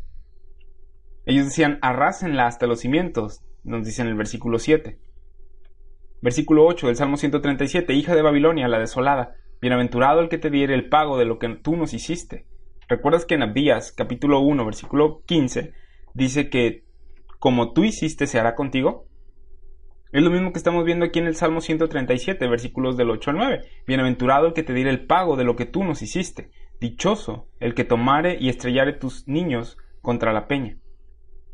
Ellos decían, arrásenla hasta los cimientos, nos dice en el versículo 7. Versículo 8 del Salmo 137, hija de Babilonia, la desolada, bienaventurado el que te diere el pago de lo que tú nos hiciste. ¿Recuerdas que en Abdías, capítulo 1, versículo 15, dice que como tú hiciste se hará contigo? Es lo mismo que estamos viendo aquí en el Salmo 137, versículos del 8 al 9. Bienaventurado el que te diere el pago de lo que tú nos hiciste. Dichoso el que tomare y estrellare tus niños contra la peña.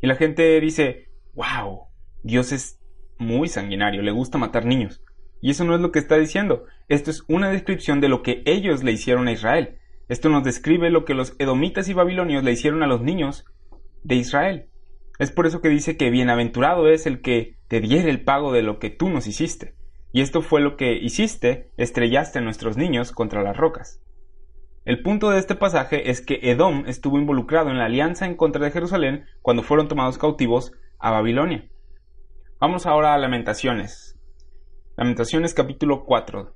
Y la gente dice, wow, Dios es muy sanguinario, le gusta matar niños. Y eso no es lo que está diciendo. Esto es una descripción de lo que ellos le hicieron a Israel. Esto nos describe lo que los edomitas y babilonios le hicieron a los niños de Israel. Es por eso que dice que bienaventurado es el que te diere el pago de lo que tú nos hiciste. Y esto fue lo que hiciste, estrellaste a nuestros niños contra las rocas. El punto de este pasaje es que Edom estuvo involucrado en la alianza en contra de Jerusalén cuando fueron tomados cautivos a Babilonia. Vamos ahora a Lamentaciones. Lamentaciones capítulo 4.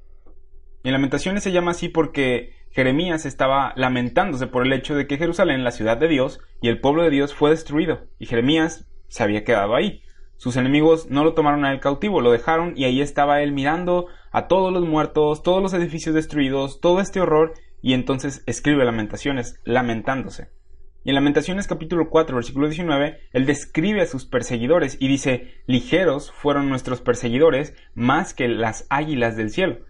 Y Lamentaciones se llama así porque Jeremías estaba lamentándose por el hecho de que Jerusalén, la ciudad de Dios, y el pueblo de Dios fue destruido, y Jeremías se había quedado ahí. Sus enemigos no lo tomaron a él cautivo, lo dejaron y ahí estaba él mirando a todos los muertos, todos los edificios destruidos, todo este horror, y entonces escribe Lamentaciones, lamentándose. Y en Lamentaciones capítulo 4, versículo 19, él describe a sus perseguidores y dice, ligeros fueron nuestros perseguidores más que las águilas del cielo.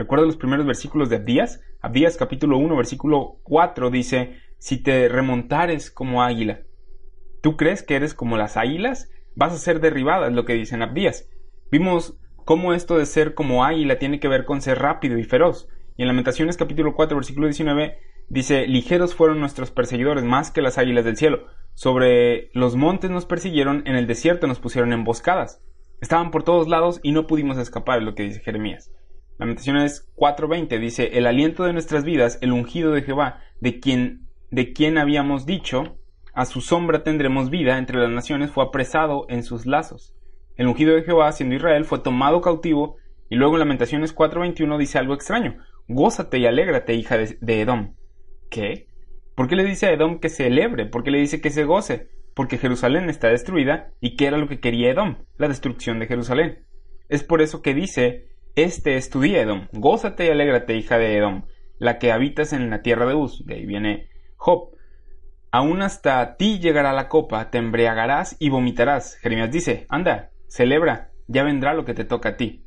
¿Recuerda los primeros versículos de Abdías? Abdías capítulo 1 versículo 4 dice, si te remontares como águila, ¿tú crees que eres como las águilas? Vas a ser derribada, es lo que dicen Abdías. Vimos cómo esto de ser como águila tiene que ver con ser rápido y feroz. Y en Lamentaciones capítulo 4 versículo 19 dice, ligeros fueron nuestros perseguidores más que las águilas del cielo. Sobre los montes nos persiguieron, en el desierto nos pusieron emboscadas. Estaban por todos lados y no pudimos escapar, es lo que dice Jeremías. Lamentaciones 4:20 dice, el aliento de nuestras vidas, el ungido de Jehová, de quien, de quien habíamos dicho, a su sombra tendremos vida entre las naciones, fue apresado en sus lazos. El ungido de Jehová, siendo Israel, fue tomado cautivo, y luego en Lamentaciones 4:21 dice algo extraño, gózate y alégrate, hija de, de Edom. ¿Qué? ¿Por qué le dice a Edom que celebre? ¿Por qué le dice que se goce? Porque Jerusalén está destruida, y ¿qué era lo que quería Edom? La destrucción de Jerusalén. Es por eso que dice este es tu día, Edom. Gózate y alégrate, hija de Edom, la que habitas en la tierra de Uz. De ahí viene Job. Aún hasta ti llegará la copa, te embriagarás y vomitarás. Jeremías dice, anda, celebra, ya vendrá lo que te toca a ti.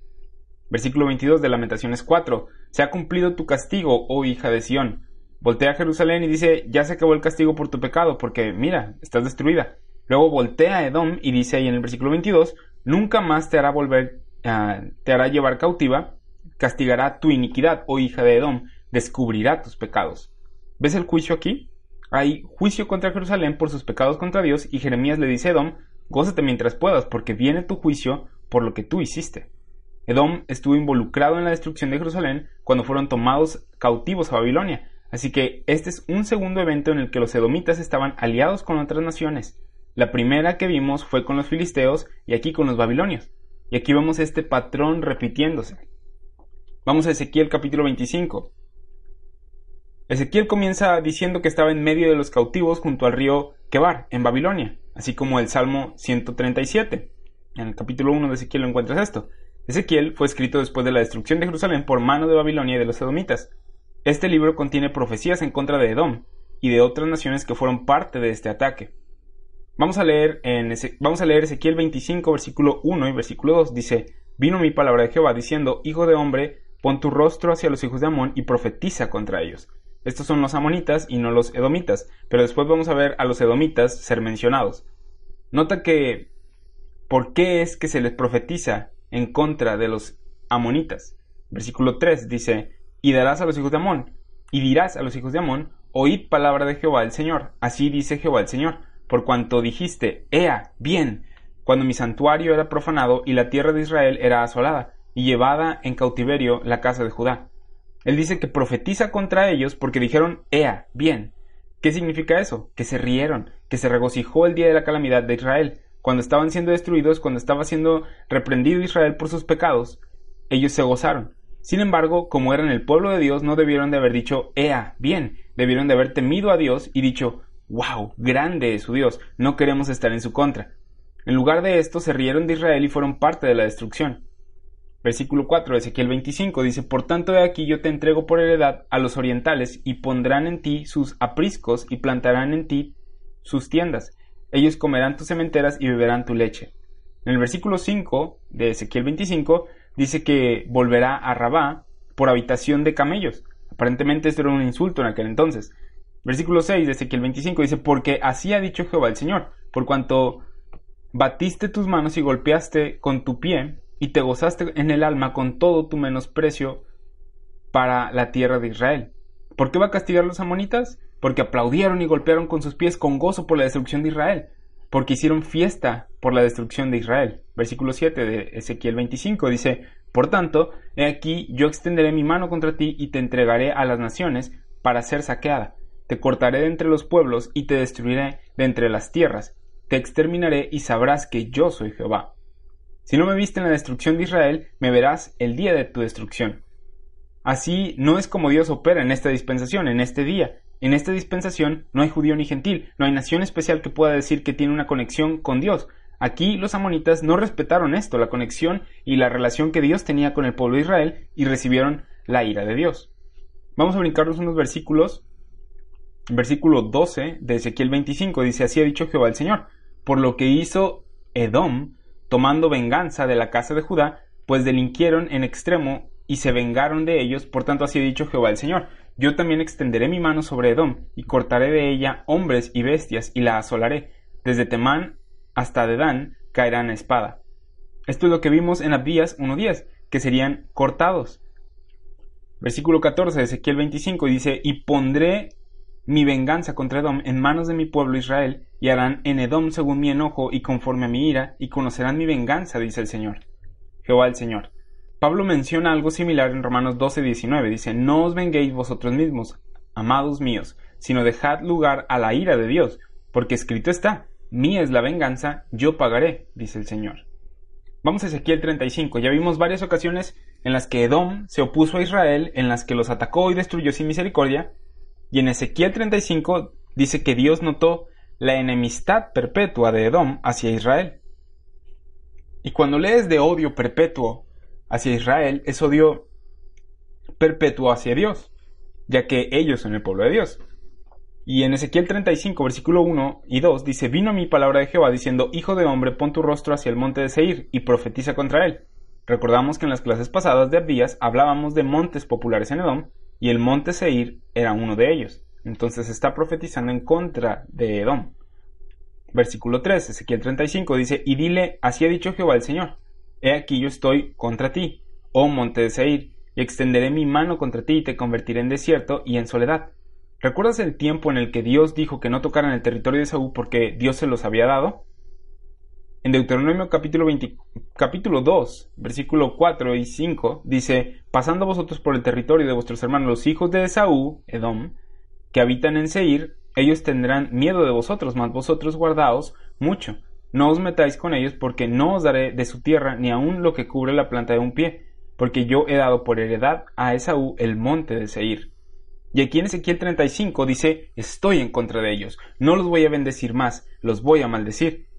Versículo 22 de Lamentaciones 4. Se ha cumplido tu castigo, oh hija de Sión. Voltea a Jerusalén y dice, ya se acabó el castigo por tu pecado, porque mira, estás destruida. Luego voltea a Edom y dice ahí en el versículo 22, nunca más te hará volver Ah, te hará llevar cautiva, castigará tu iniquidad, oh hija de Edom, descubrirá tus pecados. ¿Ves el juicio aquí? Hay juicio contra Jerusalén por sus pecados contra Dios y Jeremías le dice a Edom, gózate mientras puedas, porque viene tu juicio por lo que tú hiciste. Edom estuvo involucrado en la destrucción de Jerusalén cuando fueron tomados cautivos a Babilonia, así que este es un segundo evento en el que los edomitas estaban aliados con otras naciones. La primera que vimos fue con los filisteos y aquí con los babilonios. Y aquí vemos este patrón repitiéndose. Vamos a Ezequiel capítulo 25. Ezequiel comienza diciendo que estaba en medio de los cautivos junto al río Kebar, en Babilonia, así como el Salmo 137. En el capítulo 1 de Ezequiel lo encuentras esto. Ezequiel fue escrito después de la destrucción de Jerusalén por mano de Babilonia y de los edomitas. Este libro contiene profecías en contra de Edom y de otras naciones que fueron parte de este ataque. Vamos a leer, en vamos a leer Ezequiel 25, versículo 1 y versículo 2. Dice, vino mi palabra de Jehová diciendo, Hijo de hombre, pon tu rostro hacia los hijos de Amón y profetiza contra ellos. Estos son los amonitas y no los edomitas, pero después vamos a ver a los edomitas ser mencionados. Nota que, ¿por qué es que se les profetiza en contra de los amonitas? Versículo 3 dice, y darás a los hijos de Amón, y dirás a los hijos de Amón, oíd palabra de Jehová el Señor, así dice Jehová el Señor por cuanto dijiste, Ea, bien, cuando mi santuario era profanado y la tierra de Israel era asolada, y llevada en cautiverio la casa de Judá. Él dice que profetiza contra ellos porque dijeron, Ea, bien. ¿Qué significa eso? Que se rieron, que se regocijó el día de la calamidad de Israel, cuando estaban siendo destruidos, cuando estaba siendo reprendido Israel por sus pecados, ellos se gozaron. Sin embargo, como eran el pueblo de Dios, no debieron de haber dicho, Ea, bien, debieron de haber temido a Dios y dicho, ¡Wow! Grande es su Dios. No queremos estar en su contra. En lugar de esto, se rieron de Israel y fueron parte de la destrucción. Versículo 4 de Ezequiel 25 dice, Por tanto de aquí yo te entrego por heredad a los orientales y pondrán en ti sus apriscos y plantarán en ti sus tiendas. Ellos comerán tus cementeras y beberán tu leche. En el versículo 5 de Ezequiel 25 dice que volverá a Rabá por habitación de camellos. Aparentemente esto era un insulto en aquel entonces. Versículo 6 de Ezequiel 25 dice, porque así ha dicho Jehová el Señor, por cuanto batiste tus manos y golpeaste con tu pie y te gozaste en el alma con todo tu menosprecio para la tierra de Israel. ¿Por qué va a castigar a los amonitas? Porque aplaudieron y golpearon con sus pies con gozo por la destrucción de Israel, porque hicieron fiesta por la destrucción de Israel. Versículo 7 de Ezequiel 25 dice, Por tanto, he aquí yo extenderé mi mano contra ti y te entregaré a las naciones para ser saqueada. Te cortaré de entre los pueblos y te destruiré de entre las tierras. Te exterminaré y sabrás que yo soy Jehová. Si no me viste en la destrucción de Israel, me verás el día de tu destrucción. Así no es como Dios opera en esta dispensación, en este día. En esta dispensación no hay judío ni gentil, no hay nación especial que pueda decir que tiene una conexión con Dios. Aquí los amonitas no respetaron esto, la conexión y la relación que Dios tenía con el pueblo de Israel y recibieron la ira de Dios. Vamos a brincarnos unos versículos. Versículo 12 de Ezequiel 25 dice, así ha dicho Jehová el Señor, por lo que hizo Edom, tomando venganza de la casa de Judá, pues delinquieron en extremo y se vengaron de ellos, por tanto así ha dicho Jehová el Señor. Yo también extenderé mi mano sobre Edom, y cortaré de ella hombres y bestias, y la asolaré. Desde Temán hasta Dedán caerán a espada. Esto es lo que vimos en Abdías 1.10, que serían cortados. Versículo 14 de Ezequiel 25 dice, Y pondré mi venganza contra Edom en manos de mi pueblo Israel, y harán en Edom según mi enojo y conforme a mi ira, y conocerán mi venganza, dice el Señor. Jehová el Señor. Pablo menciona algo similar en Romanos 12:19. Dice, no os venguéis vosotros mismos, amados míos, sino dejad lugar a la ira de Dios, porque escrito está, mía es la venganza, yo pagaré, dice el Señor. Vamos a Ezequiel 35. Ya vimos varias ocasiones en las que Edom se opuso a Israel, en las que los atacó y destruyó sin misericordia, y en Ezequiel 35 dice que Dios notó la enemistad perpetua de Edom hacia Israel. Y cuando lees de odio perpetuo hacia Israel es odio perpetuo hacia Dios, ya que ellos son el pueblo de Dios. Y en Ezequiel 35, versículo 1 y 2 dice, vino mi palabra de Jehová diciendo, Hijo de hombre, pon tu rostro hacia el monte de Seir y profetiza contra él. Recordamos que en las clases pasadas de Abdías hablábamos de montes populares en Edom, y el monte Seir era uno de ellos. Entonces está profetizando en contra de Edom. Versículo 3, Ezequiel 35 dice, y dile, así ha dicho Jehová el Señor, He aquí yo estoy contra ti, oh monte de Seir, y extenderé mi mano contra ti y te convertiré en desierto y en soledad. ¿Recuerdas el tiempo en el que Dios dijo que no tocaran el territorio de Saúl porque Dios se los había dado? En Deuteronomio capítulo, capítulo 2, versículo 4 y 5, dice, Pasando vosotros por el territorio de vuestros hermanos los hijos de Esaú, Edom, que habitan en Seir, ellos tendrán miedo de vosotros, mas vosotros guardaos mucho, no os metáis con ellos, porque no os daré de su tierra ni aun lo que cubre la planta de un pie, porque yo he dado por heredad a Esaú el monte de Seir. Y aquí en Ezequiel 35 dice, estoy en contra de ellos, no los voy a bendecir más, los voy a maldecir.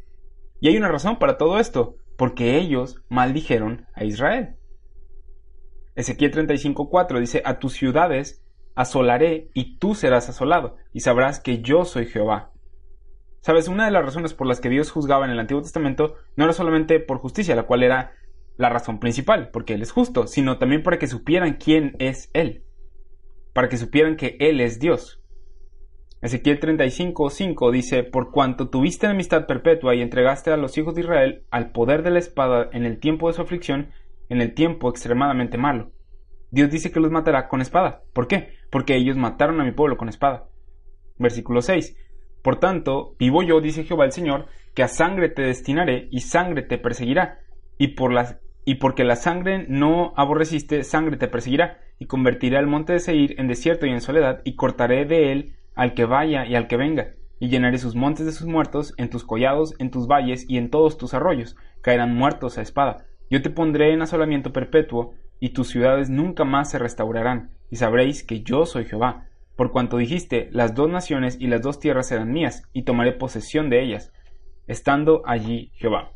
Y hay una razón para todo esto, porque ellos maldijeron a Israel. Ezequiel 35.4 dice, a tus ciudades asolaré y tú serás asolado, y sabrás que yo soy Jehová. Sabes, una de las razones por las que Dios juzgaba en el Antiguo Testamento no era solamente por justicia, la cual era la razón principal, porque Él es justo, sino también para que supieran quién es Él, para que supieran que Él es Dios. Ezequiel 35:5 dice, Por cuanto tuviste enemistad perpetua y entregaste a los hijos de Israel al poder de la espada en el tiempo de su aflicción, en el tiempo extremadamente malo. Dios dice que los matará con espada. ¿Por qué? Porque ellos mataron a mi pueblo con espada. Versículo 6. Por tanto, vivo yo, dice Jehová el Señor, que a sangre te destinaré y sangre te perseguirá, y por y porque la sangre no aborreciste, sangre te perseguirá, y convertiré al monte de Seir en desierto y en soledad, y cortaré de él al que vaya y al que venga, y llenaré sus montes de sus muertos, en tus collados, en tus valles y en todos tus arroyos, caerán muertos a espada. Yo te pondré en asolamiento perpetuo, y tus ciudades nunca más se restaurarán, y sabréis que yo soy Jehová por cuanto dijiste, las dos naciones y las dos tierras serán mías, y tomaré posesión de ellas, estando allí Jehová.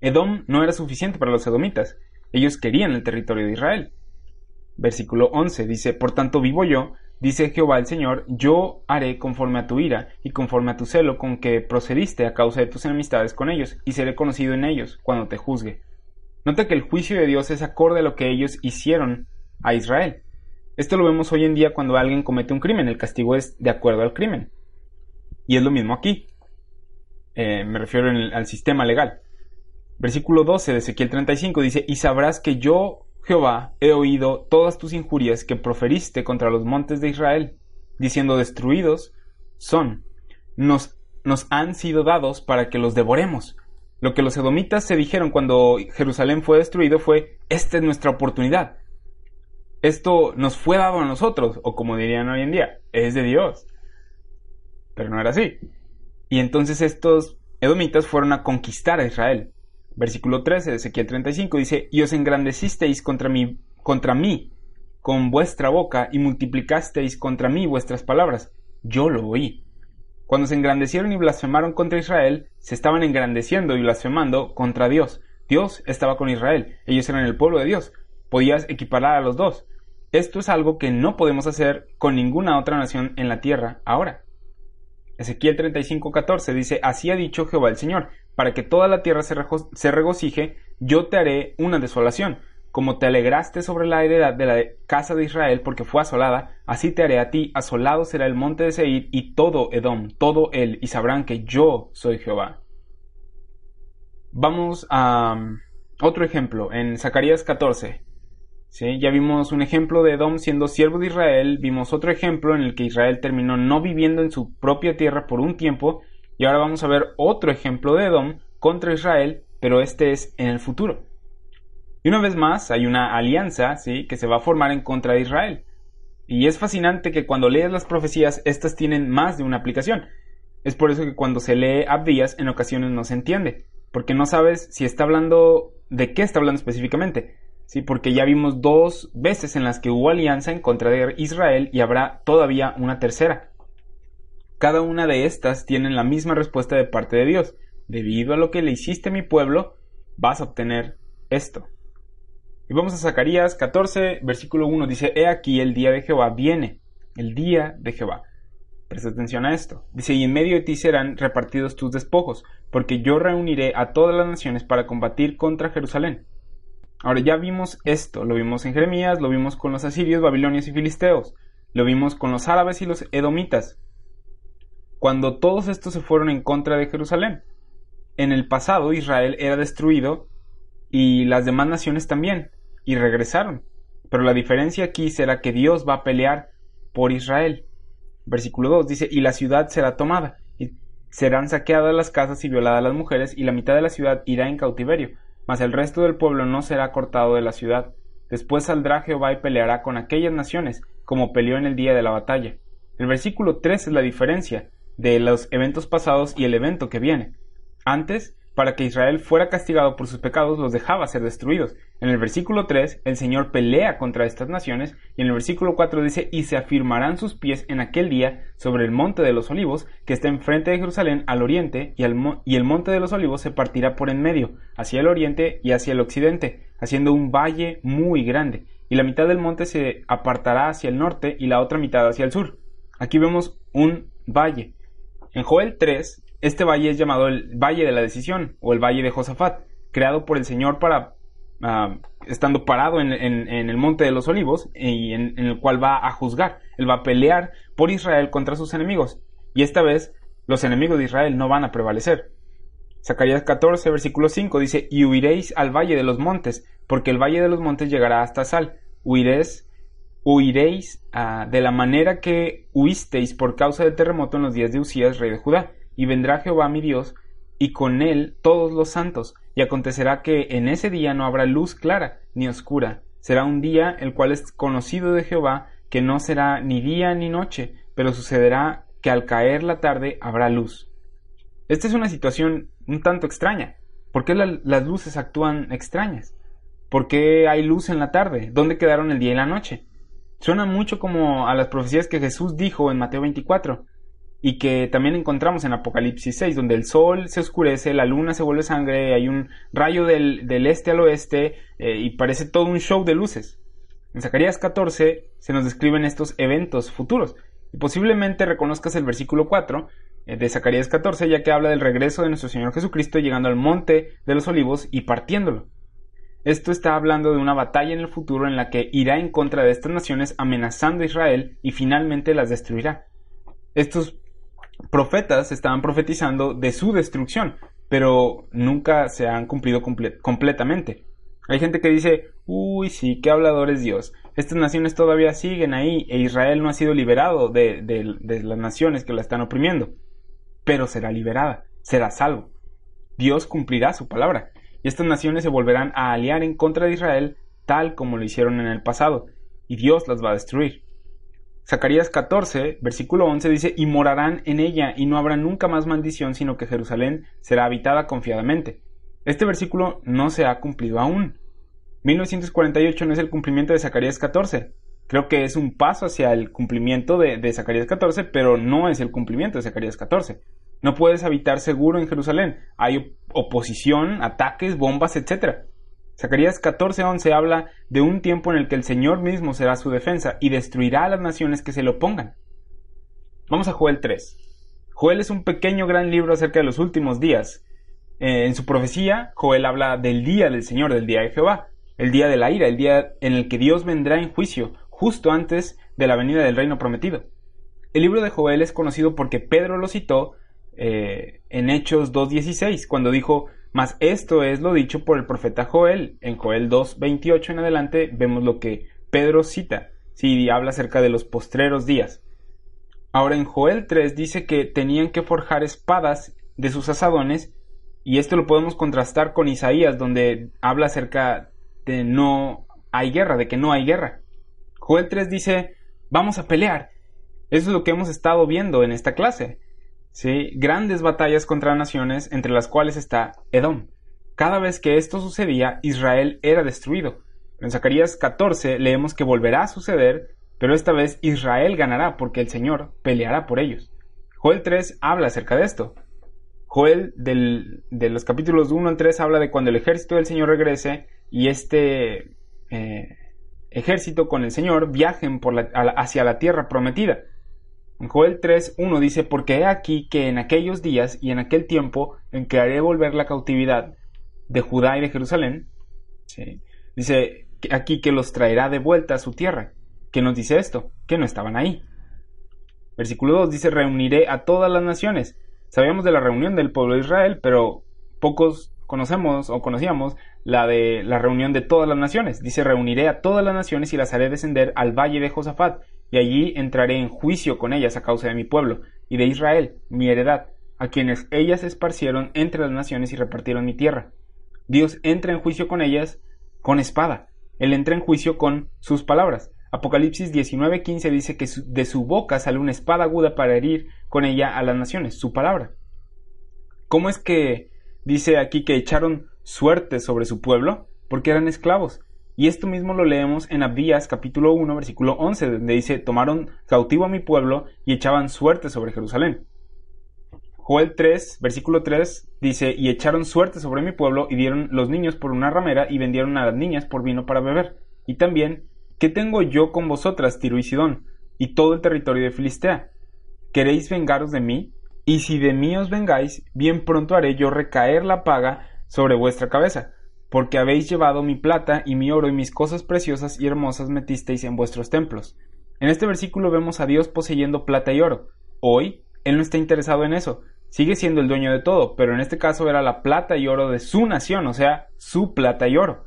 Edom no era suficiente para los edomitas. Ellos querían el territorio de Israel. Versículo 11 dice, Por tanto vivo yo, dice Jehová el Señor, yo haré conforme a tu ira y conforme a tu celo con que procediste a causa de tus enemistades con ellos, y seré conocido en ellos cuando te juzgue. Nota que el juicio de Dios es acorde a lo que ellos hicieron a Israel. Esto lo vemos hoy en día cuando alguien comete un crimen, el castigo es de acuerdo al crimen. Y es lo mismo aquí. Eh, me refiero al sistema legal. Versículo 12 de Ezequiel 35 dice, y sabrás que yo, Jehová, he oído todas tus injurias que proferiste contra los montes de Israel, diciendo, destruidos son, nos, nos han sido dados para que los devoremos. Lo que los edomitas se dijeron cuando Jerusalén fue destruido fue, esta es nuestra oportunidad. Esto nos fue dado a nosotros, o como dirían hoy en día, es de Dios. Pero no era así. Y entonces estos edomitas fueron a conquistar a Israel. Versículo 13 de Ezequiel 35 dice, y os engrandecisteis contra mí, contra mí con vuestra boca y multiplicasteis contra mí vuestras palabras. Yo lo oí. Cuando se engrandecieron y blasfemaron contra Israel, se estaban engrandeciendo y blasfemando contra Dios. Dios estaba con Israel, ellos eran el pueblo de Dios. Podías equiparar a los dos. Esto es algo que no podemos hacer con ninguna otra nación en la tierra ahora. Ezequiel 35:14 dice, Así ha dicho Jehová el Señor, para que toda la tierra se, se regocije, yo te haré una desolación. Como te alegraste sobre la heredad de la casa de Israel porque fue asolada, así te haré a ti, asolado será el monte de Seir y todo Edom, todo él, y sabrán que yo soy Jehová. Vamos a um, otro ejemplo, en Zacarías 14. ¿Sí? Ya vimos un ejemplo de Edom siendo siervo de Israel, vimos otro ejemplo en el que Israel terminó no viviendo en su propia tierra por un tiempo, y ahora vamos a ver otro ejemplo de Edom contra Israel, pero este es en el futuro. Y una vez más hay una alianza ¿sí? que se va a formar en contra de Israel. Y es fascinante que cuando lees las profecías, estas tienen más de una aplicación. Es por eso que cuando se lee Abdías en ocasiones no se entiende, porque no sabes si está hablando de qué está hablando específicamente. Sí, porque ya vimos dos veces en las que hubo alianza en contra de Israel y habrá todavía una tercera. Cada una de estas tiene la misma respuesta de parte de Dios. Debido a lo que le hiciste a mi pueblo, vas a obtener esto. Y vamos a Zacarías 14, versículo 1. Dice, He aquí el día de Jehová viene, el día de Jehová. Presta atención a esto. Dice, y en medio de ti serán repartidos tus despojos, porque yo reuniré a todas las naciones para combatir contra Jerusalén. Ahora ya vimos esto, lo vimos en Jeremías, lo vimos con los asirios, babilonios y filisteos, lo vimos con los árabes y los edomitas, cuando todos estos se fueron en contra de Jerusalén. En el pasado Israel era destruido y las demás naciones también, y regresaron. Pero la diferencia aquí será que Dios va a pelear por Israel. Versículo 2 dice, y la ciudad será tomada, y serán saqueadas las casas y violadas las mujeres, y la mitad de la ciudad irá en cautiverio, mas el resto del pueblo no será cortado de la ciudad. Después saldrá Jehová y peleará con aquellas naciones, como peleó en el día de la batalla. El versículo 3 es la diferencia de los eventos pasados y el evento que viene. Antes, para que Israel fuera castigado por sus pecados, los dejaba ser destruidos. En el versículo 3, el Señor pelea contra estas naciones, y en el versículo 4 dice, y se afirmarán sus pies en aquel día sobre el monte de los olivos, que está enfrente de Jerusalén al oriente, y, y el monte de los olivos se partirá por en medio, hacia el oriente y hacia el occidente, haciendo un valle muy grande, y la mitad del monte se apartará hacia el norte y la otra mitad hacia el sur. Aquí vemos un valle. En Joel 3, este valle es llamado el Valle de la Decisión o el Valle de Josafat, creado por el Señor para, ah, estando parado en, el Monte de los Olivos y en, el cual va a juzgar. Él va a pelear por Israel contra sus enemigos. Y esta vez los enemigos de Israel no van a prevalecer. Zacarías 14, versículo 5 dice, y huiréis al valle de los montes, porque el valle de los montes llegará hasta Sal. Huiréis huiréis ah, de la manera que huisteis por causa del terremoto en los días de Usías, rey de Judá, y vendrá Jehová mi Dios, y con él todos los santos, y acontecerá que en ese día no habrá luz clara ni oscura, será un día el cual es conocido de Jehová, que no será ni día ni noche, pero sucederá que al caer la tarde habrá luz. Esta es una situación un tanto extraña. ¿Por qué las luces actúan extrañas? ¿Por qué hay luz en la tarde? ¿Dónde quedaron el día y la noche? Suena mucho como a las profecías que Jesús dijo en Mateo 24. y que también encontramos en Apocalipsis 6, donde el sol se oscurece, la luna se vuelve sangre, hay un rayo del, este al oeste eh, y parece todo un show de luces. En Zacarías 14 se nos describen estos eventos futuros y posiblemente reconozcas el versículo 4 eh, de Zacarías 14 ya que habla del regreso de nuestro Señor Jesucristo llegando al monte de los olivos y partiéndolo. Esto está hablando de una batalla en el futuro en la que irá en contra de estas naciones amenazando a Israel y finalmente las destruirá. Estos profetas estaban profetizando de su destrucción, pero nunca se han cumplido completamente. Hay gente que dice, uy, sí, qué hablador es Dios. Estas naciones todavía siguen ahí e Israel no ha sido liberado de, las naciones que la están oprimiendo. Pero será liberada, será salvo. Dios cumplirá su palabra y estas naciones se volverán a aliar en contra de Israel tal como lo hicieron en el pasado, y Dios las va a destruir. Zacarías 14, versículo 11 dice, y morarán en ella, y no habrá nunca más maldición, sino que Jerusalén será habitada confiadamente. Este versículo no se ha cumplido aún. 1948 no es el cumplimiento de Zacarías 14. Creo que es un paso hacia el cumplimiento de, de Zacarías 14, pero no es el cumplimiento de Zacarías 14. No puedes habitar seguro en Jerusalén. Hay oposición, ataques, bombas, etc. Zacarías 14:11 habla de un tiempo en el que el Señor mismo será su defensa y destruirá a las naciones que se le opongan. Vamos a Joel 3. Joel es un pequeño gran libro acerca de los últimos días. Eh, en su profecía, Joel habla del día del Señor, del día de Jehová, el día de la ira, el día en el que Dios vendrá en juicio, justo antes de la venida del reino prometido. El libro de Joel es conocido porque Pedro lo citó eh, en Hechos 2.16, cuando dijo, mas esto es lo dicho por el profeta Joel. En Joel 2.28 en adelante vemos lo que Pedro cita, si habla acerca de los postreros días. Ahora en Joel 3 dice que tenían que forjar espadas de sus asadones, y esto lo podemos contrastar con Isaías, donde habla acerca de no hay guerra, de que no hay guerra. Joel 3 dice, vamos a pelear. Eso es lo que hemos estado viendo en esta clase. Grandes batallas contra naciones, entre las cuales está Edom. Cada vez que esto sucedía, Israel era destruido. En Zacarías 14 leemos que volverá a suceder, pero esta vez Israel ganará porque el Señor peleará por ellos. Joel 3 habla acerca de esto. Joel de los capítulos 1 al 3 habla de cuando el ejército del Señor regrese y este eh, ejército con el Señor viajen hacia la tierra prometida. Joel 3.1 dice, porque he aquí que en aquellos días y en aquel tiempo en que haré volver la cautividad de Judá y de Jerusalén, dice aquí que los traerá de vuelta a su tierra. ¿Qué nos dice esto? Que no estaban ahí. Versículo 2 dice, reuniré a todas las naciones. Sabíamos de la reunión del pueblo de Israel, pero pocos conocemos o conocíamos la de la reunión de todas las naciones. Dice, reuniré a todas las naciones y las haré descender al valle de Josafat y allí entraré en juicio con ellas a causa de mi pueblo, y de Israel, mi heredad, a quienes ellas esparcieron entre las naciones y repartieron mi tierra. Dios entra en juicio con ellas con espada. Él entra en juicio con sus palabras. Apocalipsis 19:15 dice que de su boca sale una espada aguda para herir con ella a las naciones, su palabra. ¿Cómo es que dice aquí que echaron suerte sobre su pueblo? Porque eran esclavos. Y esto mismo lo leemos en Abdías capítulo 1 versículo 11, donde dice, tomaron cautivo a mi pueblo y echaban suerte sobre Jerusalén. Joel 3, versículo 3 dice, y echaron suerte sobre mi pueblo y dieron los niños por una ramera y vendieron a las niñas por vino para beber. Y también, ¿qué tengo yo con vosotras, Tiro y Sidón, y todo el territorio de Filistea? ¿Queréis vengaros de mí? Y si de mí os vengáis, bien pronto haré yo recaer la paga sobre vuestra cabeza porque habéis llevado mi plata y mi oro y mis cosas preciosas y hermosas metisteis en vuestros templos. En este versículo vemos a Dios poseyendo plata y oro. Hoy, Él no está interesado en eso, sigue siendo el dueño de todo, pero en este caso era la plata y oro de su nación, o sea, su plata y oro.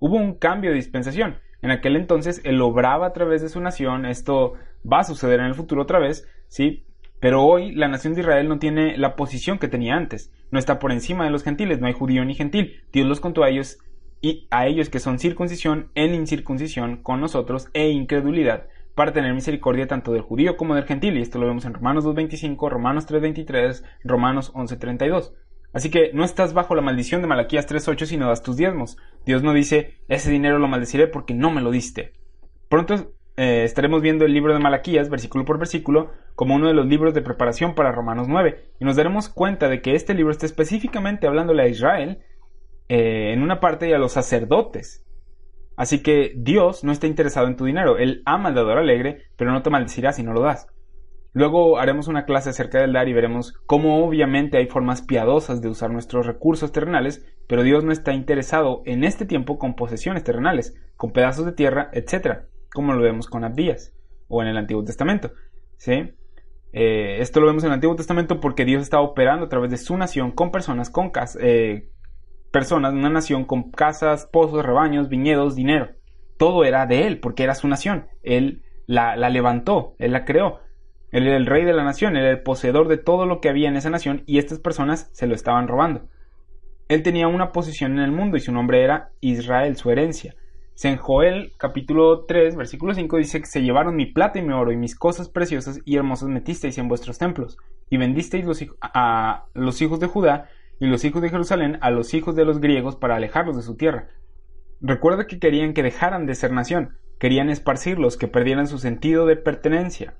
Hubo un cambio de dispensación. En aquel entonces Él obraba a través de su nación, esto va a suceder en el futuro otra vez, ¿sí? Pero hoy la nación de Israel no tiene la posición que tenía antes. No está por encima de los gentiles, no hay judío ni gentil. Dios los contó a ellos y a ellos que son circuncisión en incircuncisión con nosotros e incredulidad para tener misericordia tanto del judío como del gentil. Y esto lo vemos en Romanos 2.25, Romanos 3.23, Romanos 11.32. Así que no estás bajo la maldición de Malaquías 3.8 si no das tus diezmos. Dios no dice, ese dinero lo maldeciré porque no me lo diste. Pronto eh, estaremos viendo el libro de Malaquías, versículo por versículo, como uno de los libros de preparación para Romanos 9, y nos daremos cuenta de que este libro está específicamente hablándole a Israel eh, en una parte y a los sacerdotes. Así que Dios no está interesado en tu dinero, Él ama al dador alegre, pero no te maldecirá si no lo das. Luego haremos una clase acerca del dar y veremos cómo obviamente hay formas piadosas de usar nuestros recursos terrenales, pero Dios no está interesado en este tiempo con posesiones terrenales, con pedazos de tierra, etc., como lo vemos con Abdías o en el Antiguo Testamento. ¿sí? Eh, esto lo vemos en el Antiguo Testamento porque Dios estaba operando a través de su nación con personas, con casas, eh, personas, una nación con casas, pozos, rebaños, viñedos, dinero. Todo era de Él porque era su nación. Él la, la levantó, Él la creó. Él era el rey de la nación, él era el poseedor de todo lo que había en esa nación y estas personas se lo estaban robando. Él tenía una posición en el mundo y su nombre era Israel, su herencia. En Joel capítulo 3 versículo 5 dice que se llevaron mi plata y mi oro y mis cosas preciosas y hermosas metisteis en vuestros templos y vendisteis los, a los hijos de Judá y los hijos de Jerusalén a los hijos de los griegos para alejarlos de su tierra. Recuerda que querían que dejaran de ser nación, querían esparcirlos, que perdieran su sentido de pertenencia.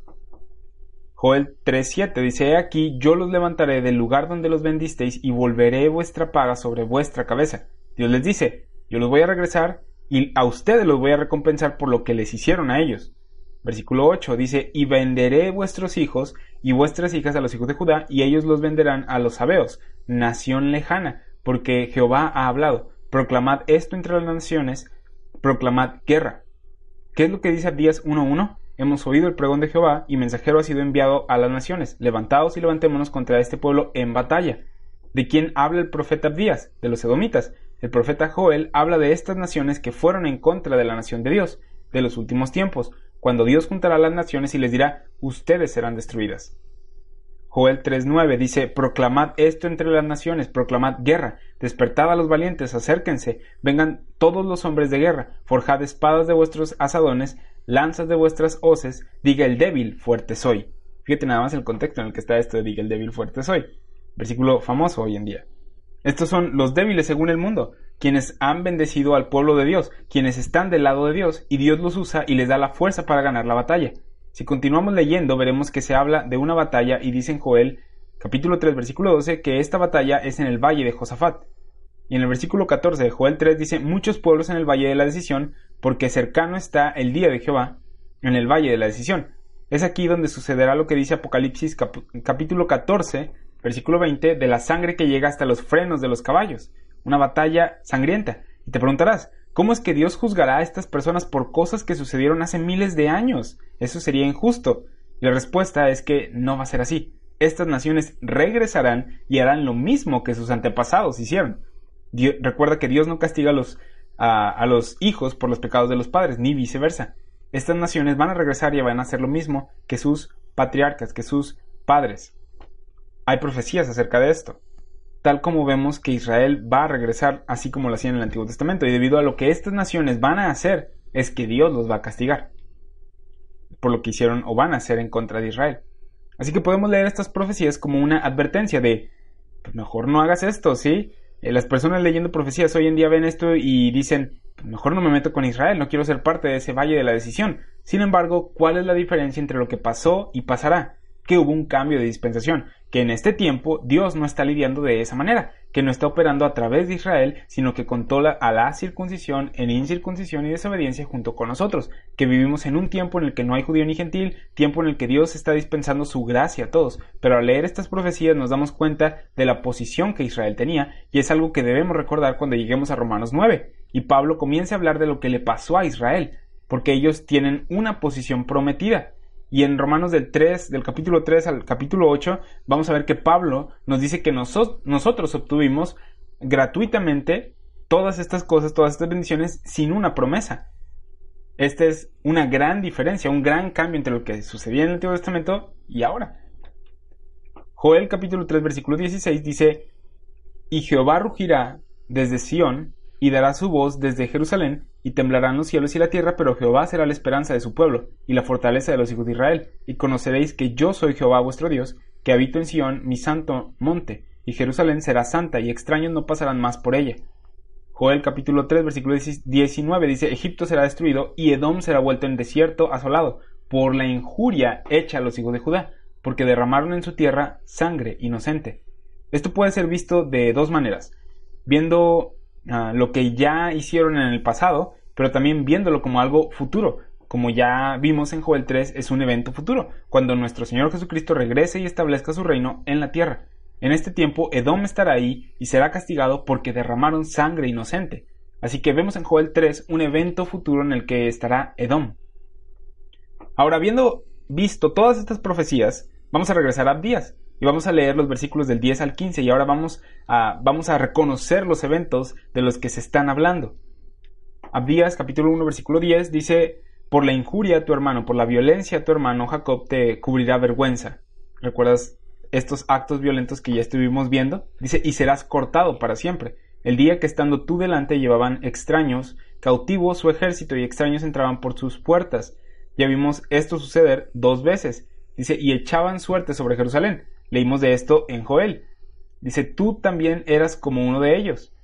Joel 3.7 dice, aquí yo los levantaré del lugar donde los vendisteis y volveré vuestra paga sobre vuestra cabeza. Dios les dice, yo los voy a regresar y a ustedes los voy a recompensar por lo que les hicieron a ellos. Versículo 8 dice, y venderé vuestros hijos y vuestras hijas a los hijos de Judá, y ellos los venderán a los sabeos, nación lejana, porque Jehová ha hablado. Proclamad esto entre las naciones, proclamad guerra. ¿Qué es lo que dice Abdías 1.1? Hemos oído el pregón de Jehová, y mensajero ha sido enviado a las naciones. Levantaos y levantémonos contra este pueblo en batalla. ¿De quién habla el profeta Abdías? De los edomitas. El profeta Joel habla de estas naciones que fueron en contra de la nación de Dios, de los últimos tiempos, cuando Dios juntará las naciones y les dirá, ustedes serán destruidas. Joel 3.9 dice, Proclamad esto entre las naciones, proclamad guerra, despertad a los valientes, acérquense, vengan todos los hombres de guerra, forjad espadas de vuestros asadones, lanzas de vuestras hoces, diga el débil, fuerte soy. Fíjate nada más el contexto en el que está esto de diga el débil, fuerte soy. Versículo famoso hoy en día. Estos son los débiles según el mundo, quienes han bendecido al pueblo de Dios, quienes están del lado de Dios, y Dios los usa y les da la fuerza para ganar la batalla. Si continuamos leyendo, veremos que se habla de una batalla y dice en Joel, capítulo 3, versículo 12, que esta batalla es en el valle de Josafat. Y en el versículo 14 de Joel 3 dice, muchos pueblos en el valle de la decisión, porque cercano está el día de Jehová, en el valle de la decisión. Es aquí donde sucederá lo que dice Apocalipsis capítulo 14, versículo 20, de la sangre que llega hasta los frenos de los caballos. Una batalla sangrienta. Y te preguntarás, ¿Cómo es que Dios juzgará a estas personas por cosas que sucedieron hace miles de años? Eso sería injusto. La respuesta es que no va a ser así. Estas naciones regresarán y harán lo mismo que sus antepasados hicieron. recuerda que Dios no castiga a los, a los hijos por los pecados de los padres, ni viceversa. Estas naciones van a regresar y van a hacer lo mismo que sus patriarcas, que sus padres. Hay profecías acerca de esto tal como vemos que Israel va a regresar así como lo hacía en el Antiguo Testamento, y debido a lo que estas naciones van a hacer, es que Dios los va a castigar por lo que hicieron o van a hacer en contra de Israel. Así que podemos leer estas profecías como una advertencia de, pues mejor no hagas esto, ¿sí? Eh, las personas leyendo profecías hoy en día ven esto y dicen, pues mejor no me meto con Israel, no quiero ser parte de ese valle de la decisión. Sin embargo, ¿cuál es la diferencia entre lo que pasó y pasará? Que hubo un cambio de dispensación que en este tiempo Dios no está lidiando de esa manera, que no está operando a través de Israel, sino que controla a la circuncisión en incircuncisión y desobediencia junto con nosotros, que vivimos en un tiempo en el que no hay judío ni gentil, tiempo en el que Dios está dispensando su gracia a todos, pero al leer estas profecías nos damos cuenta de la posición que Israel tenía, y es algo que debemos recordar cuando lleguemos a Romanos 9, y Pablo comienza a hablar de lo que le pasó a Israel, porque ellos tienen una posición prometida, y en Romanos del 3, del capítulo 3 al capítulo 8, vamos a ver que Pablo nos dice que nosotros obtuvimos gratuitamente todas estas cosas, todas estas bendiciones sin una promesa. Esta es una gran diferencia, un gran cambio entre lo que sucedía en el Antiguo Testamento y ahora. Joel capítulo 3 versículo 16 dice, y Jehová rugirá desde Sión y dará su voz desde Jerusalén, y temblarán los cielos y la tierra, pero Jehová será la esperanza de su pueblo, y la fortaleza de los hijos de Israel, y conoceréis que yo soy Jehová vuestro Dios, que habito en Sión, mi santo monte, y Jerusalén será santa, y extraños no pasarán más por ella. Joel capítulo 3 versículo 19 dice, Egipto será destruido y Edom será vuelto en desierto asolado por la injuria hecha a los hijos de Judá, porque derramaron en su tierra sangre inocente. Esto puede ser visto de dos maneras, viendo ah, lo que ya hicieron en el pasado, pero también viéndolo como algo futuro, como ya vimos en Joel 3, es un evento futuro, cuando nuestro Señor Jesucristo regrese y establezca su reino en la tierra. En este tiempo Edom estará ahí y será castigado porque derramaron sangre inocente. Así que vemos en Joel 3 un evento futuro en el que estará Edom. Ahora, habiendo visto todas estas profecías, vamos a regresar a Abdías y vamos a leer los versículos del 10 al 15 y ahora vamos a, vamos a reconocer los eventos de los que se están hablando. Abdías capítulo 1 versículo 10 dice por la injuria a tu hermano, por la violencia a tu hermano, Jacob te cubrirá vergüenza. ¿Recuerdas estos actos violentos que ya estuvimos viendo? Dice, y serás cortado para siempre. El día que estando tú delante llevaban extraños, cautivos su ejército y extraños entraban por sus puertas. Ya vimos esto suceder dos veces. Dice, y echaban suerte sobre Jerusalén. Leímos de esto en Joel. Dice, tú también eras como uno de ellos.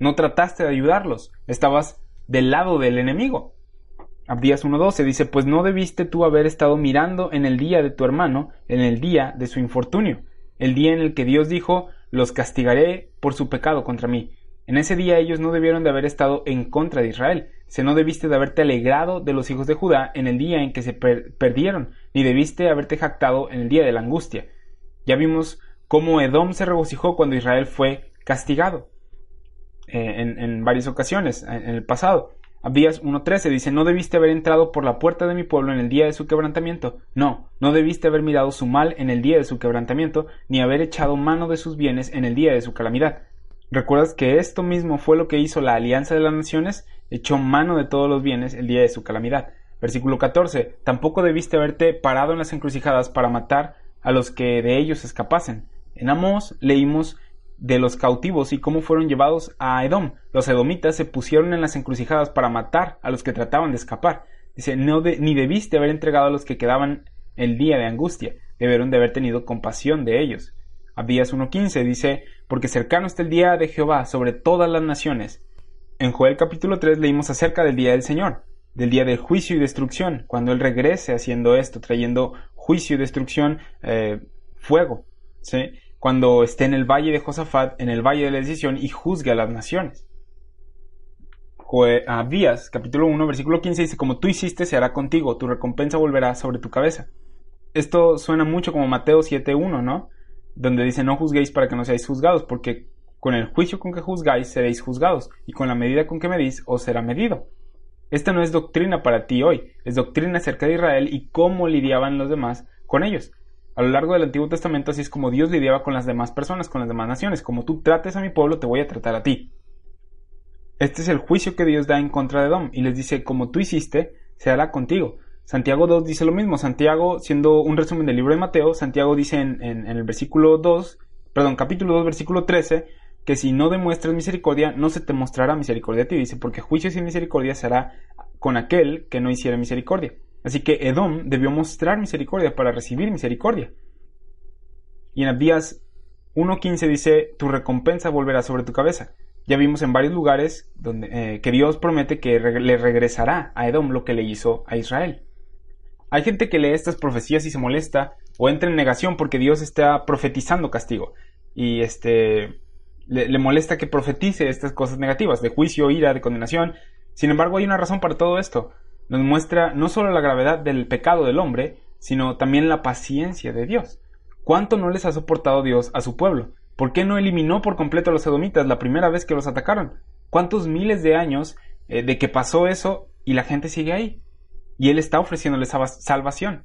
No trataste de ayudarlos, estabas del lado del enemigo. Abdías 1.12 dice, pues no debiste tú haber estado mirando en el día de tu hermano, en el día de su infortunio, el día en el que Dios dijo, los castigaré por su pecado contra mí. En ese día ellos no debieron de haber estado en contra de Israel, se no debiste de haberte alegrado de los hijos de Judá en el día en que se perdieron, ni debiste haberte jactado en el día de la angustia. Ya vimos cómo Edom se regocijó cuando Israel fue castigado eh, en, en, varias ocasiones en el pasado. Abdías 1.13 dice, no debiste haber entrado por la puerta de mi pueblo en el día de su quebrantamiento. No, no debiste haber mirado su mal en el día de su quebrantamiento, ni haber echado mano de sus bienes en el día de su calamidad. ¿Recuerdas que esto mismo fue lo que hizo la alianza de las naciones? Echó mano de todos los bienes el día de su calamidad. Versículo 14. Tampoco debiste haberte parado en las encrucijadas para matar a los que de ellos escapasen. En Amós leímos de los cautivos y cómo fueron llevados a Edom. Los edomitas se pusieron en las encrucijadas para matar a los que trataban de escapar. Dice, no ni debiste haber entregado a los que quedaban el día de angustia, debieron de haber tenido compasión de ellos. Abdías 1.15 dice, porque cercano está el día de Jehová sobre todas las naciones. En Joel capítulo 3 leímos acerca del día del Señor, del día del juicio y destrucción, cuando Él regrese haciendo esto, trayendo juicio y destrucción, eh, fuego. ¿sí? cuando esté en el valle de Josafat, en el valle de la decisión, y juzgue a las naciones. Abías, capítulo 1, versículo 15 dice, como tú hiciste, se hará contigo, tu recompensa volverá sobre tu cabeza. Esto suena mucho como Mateo 7.1, ¿no? Donde dice, no juzguéis para que no seáis juzgados, porque con el juicio con que juzgáis seréis juzgados, y con la medida con que medís os será medido. Esta no es doctrina para ti hoy, es doctrina acerca de Israel y cómo lidiaban los demás con ellos. A lo largo del Antiguo Testamento así es como Dios lidiaba con las demás personas, con las demás naciones. Como tú trates a mi pueblo, te voy a tratar a ti. Este es el juicio que Dios da en contra de Edom y les dice, como tú hiciste, se hará contigo. Santiago 2 dice lo mismo. Santiago, siendo un resumen del libro de Mateo, Santiago dice en, el versículo 2, perdón, capítulo 2, versículo 13, que si no demuestras misericordia, no se te mostrará misericordia a ti. Dice, porque juicio sin misericordia será con aquel que no hiciera misericordia. Así que Edom debió mostrar misericordia para recibir misericordia. Y en Abdías 1.15 dice, tu recompensa volverá sobre tu cabeza. Ya vimos en varios lugares donde, eh, que Dios promete que le regresará a Edom lo que le hizo a Israel. Hay gente que lee estas profecías y se molesta o entra en negación porque Dios está profetizando castigo. Y este le, le molesta que profetice estas cosas negativas, de juicio, ira, de condenación. Sin embargo, hay una razón para todo esto nos muestra no solo la gravedad del pecado del hombre, sino también la paciencia de Dios. ¿Cuánto no les ha soportado Dios a su pueblo? ¿Por qué no eliminó por completo a los edomitas la primera vez que los atacaron? ¿Cuántos miles de años eh, de que pasó eso y la gente sigue ahí? Y Él está ofreciéndoles salvación.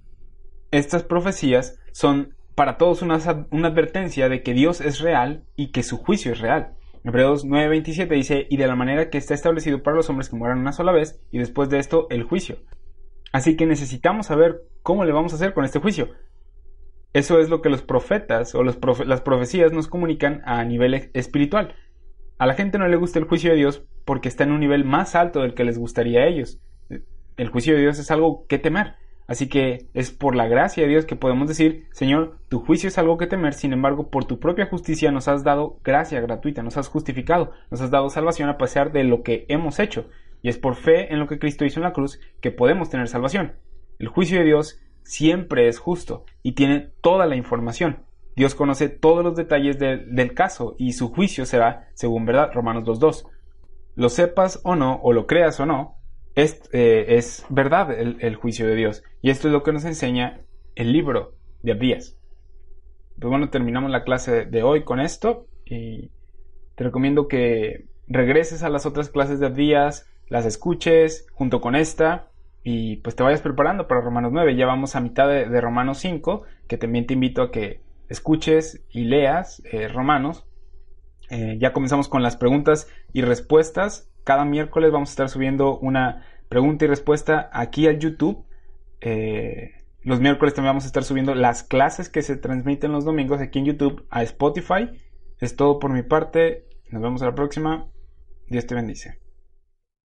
Estas profecías son para todos una, advertencia de que Dios es real y que su juicio es real. Hebreos 9:27 dice, y de la manera que está establecido para los hombres que mueran una sola vez, y después de esto el juicio. Así que necesitamos saber cómo le vamos a hacer con este juicio. Eso es lo que los profetas o las profecías nos comunican a nivel espiritual. A la gente no le gusta el juicio de Dios porque está en un nivel más alto del que les gustaría a ellos. El juicio de Dios es algo que temer. Así que es por la gracia de Dios que podemos decir, Señor, tu juicio es algo que temer, sin embargo, por tu propia justicia nos has dado gracia gratuita, nos has justificado, nos has dado salvación a pesar de lo que hemos hecho. Y es por fe en lo que Cristo hizo en la cruz que podemos tener salvación. El juicio de Dios siempre es justo y tiene toda la información. Dios conoce todos los detalles del caso y su juicio será según verdad, Romanos 2.2. Lo sepas o no, o lo creas o no, es, eh, es verdad el, juicio de Dios. Y esto es lo que nos enseña el libro de Abdías. Pues bueno, terminamos la clase de hoy con esto y te recomiendo que regreses a las otras clases de Abdías, las escuches junto con esta y pues te vayas preparando para Romanos 9. Ya vamos a mitad de, Romanos 5, que también te invito a que escuches y leas eh, Romanos. Eh, ya comenzamos con las preguntas y respuestas cada miércoles vamos a estar subiendo una pregunta y respuesta aquí al YouTube. Eh, los miércoles también vamos a estar subiendo las clases que se transmiten los domingos aquí en YouTube a Spotify. Es todo por mi parte. Nos vemos a la próxima. Dios te bendice.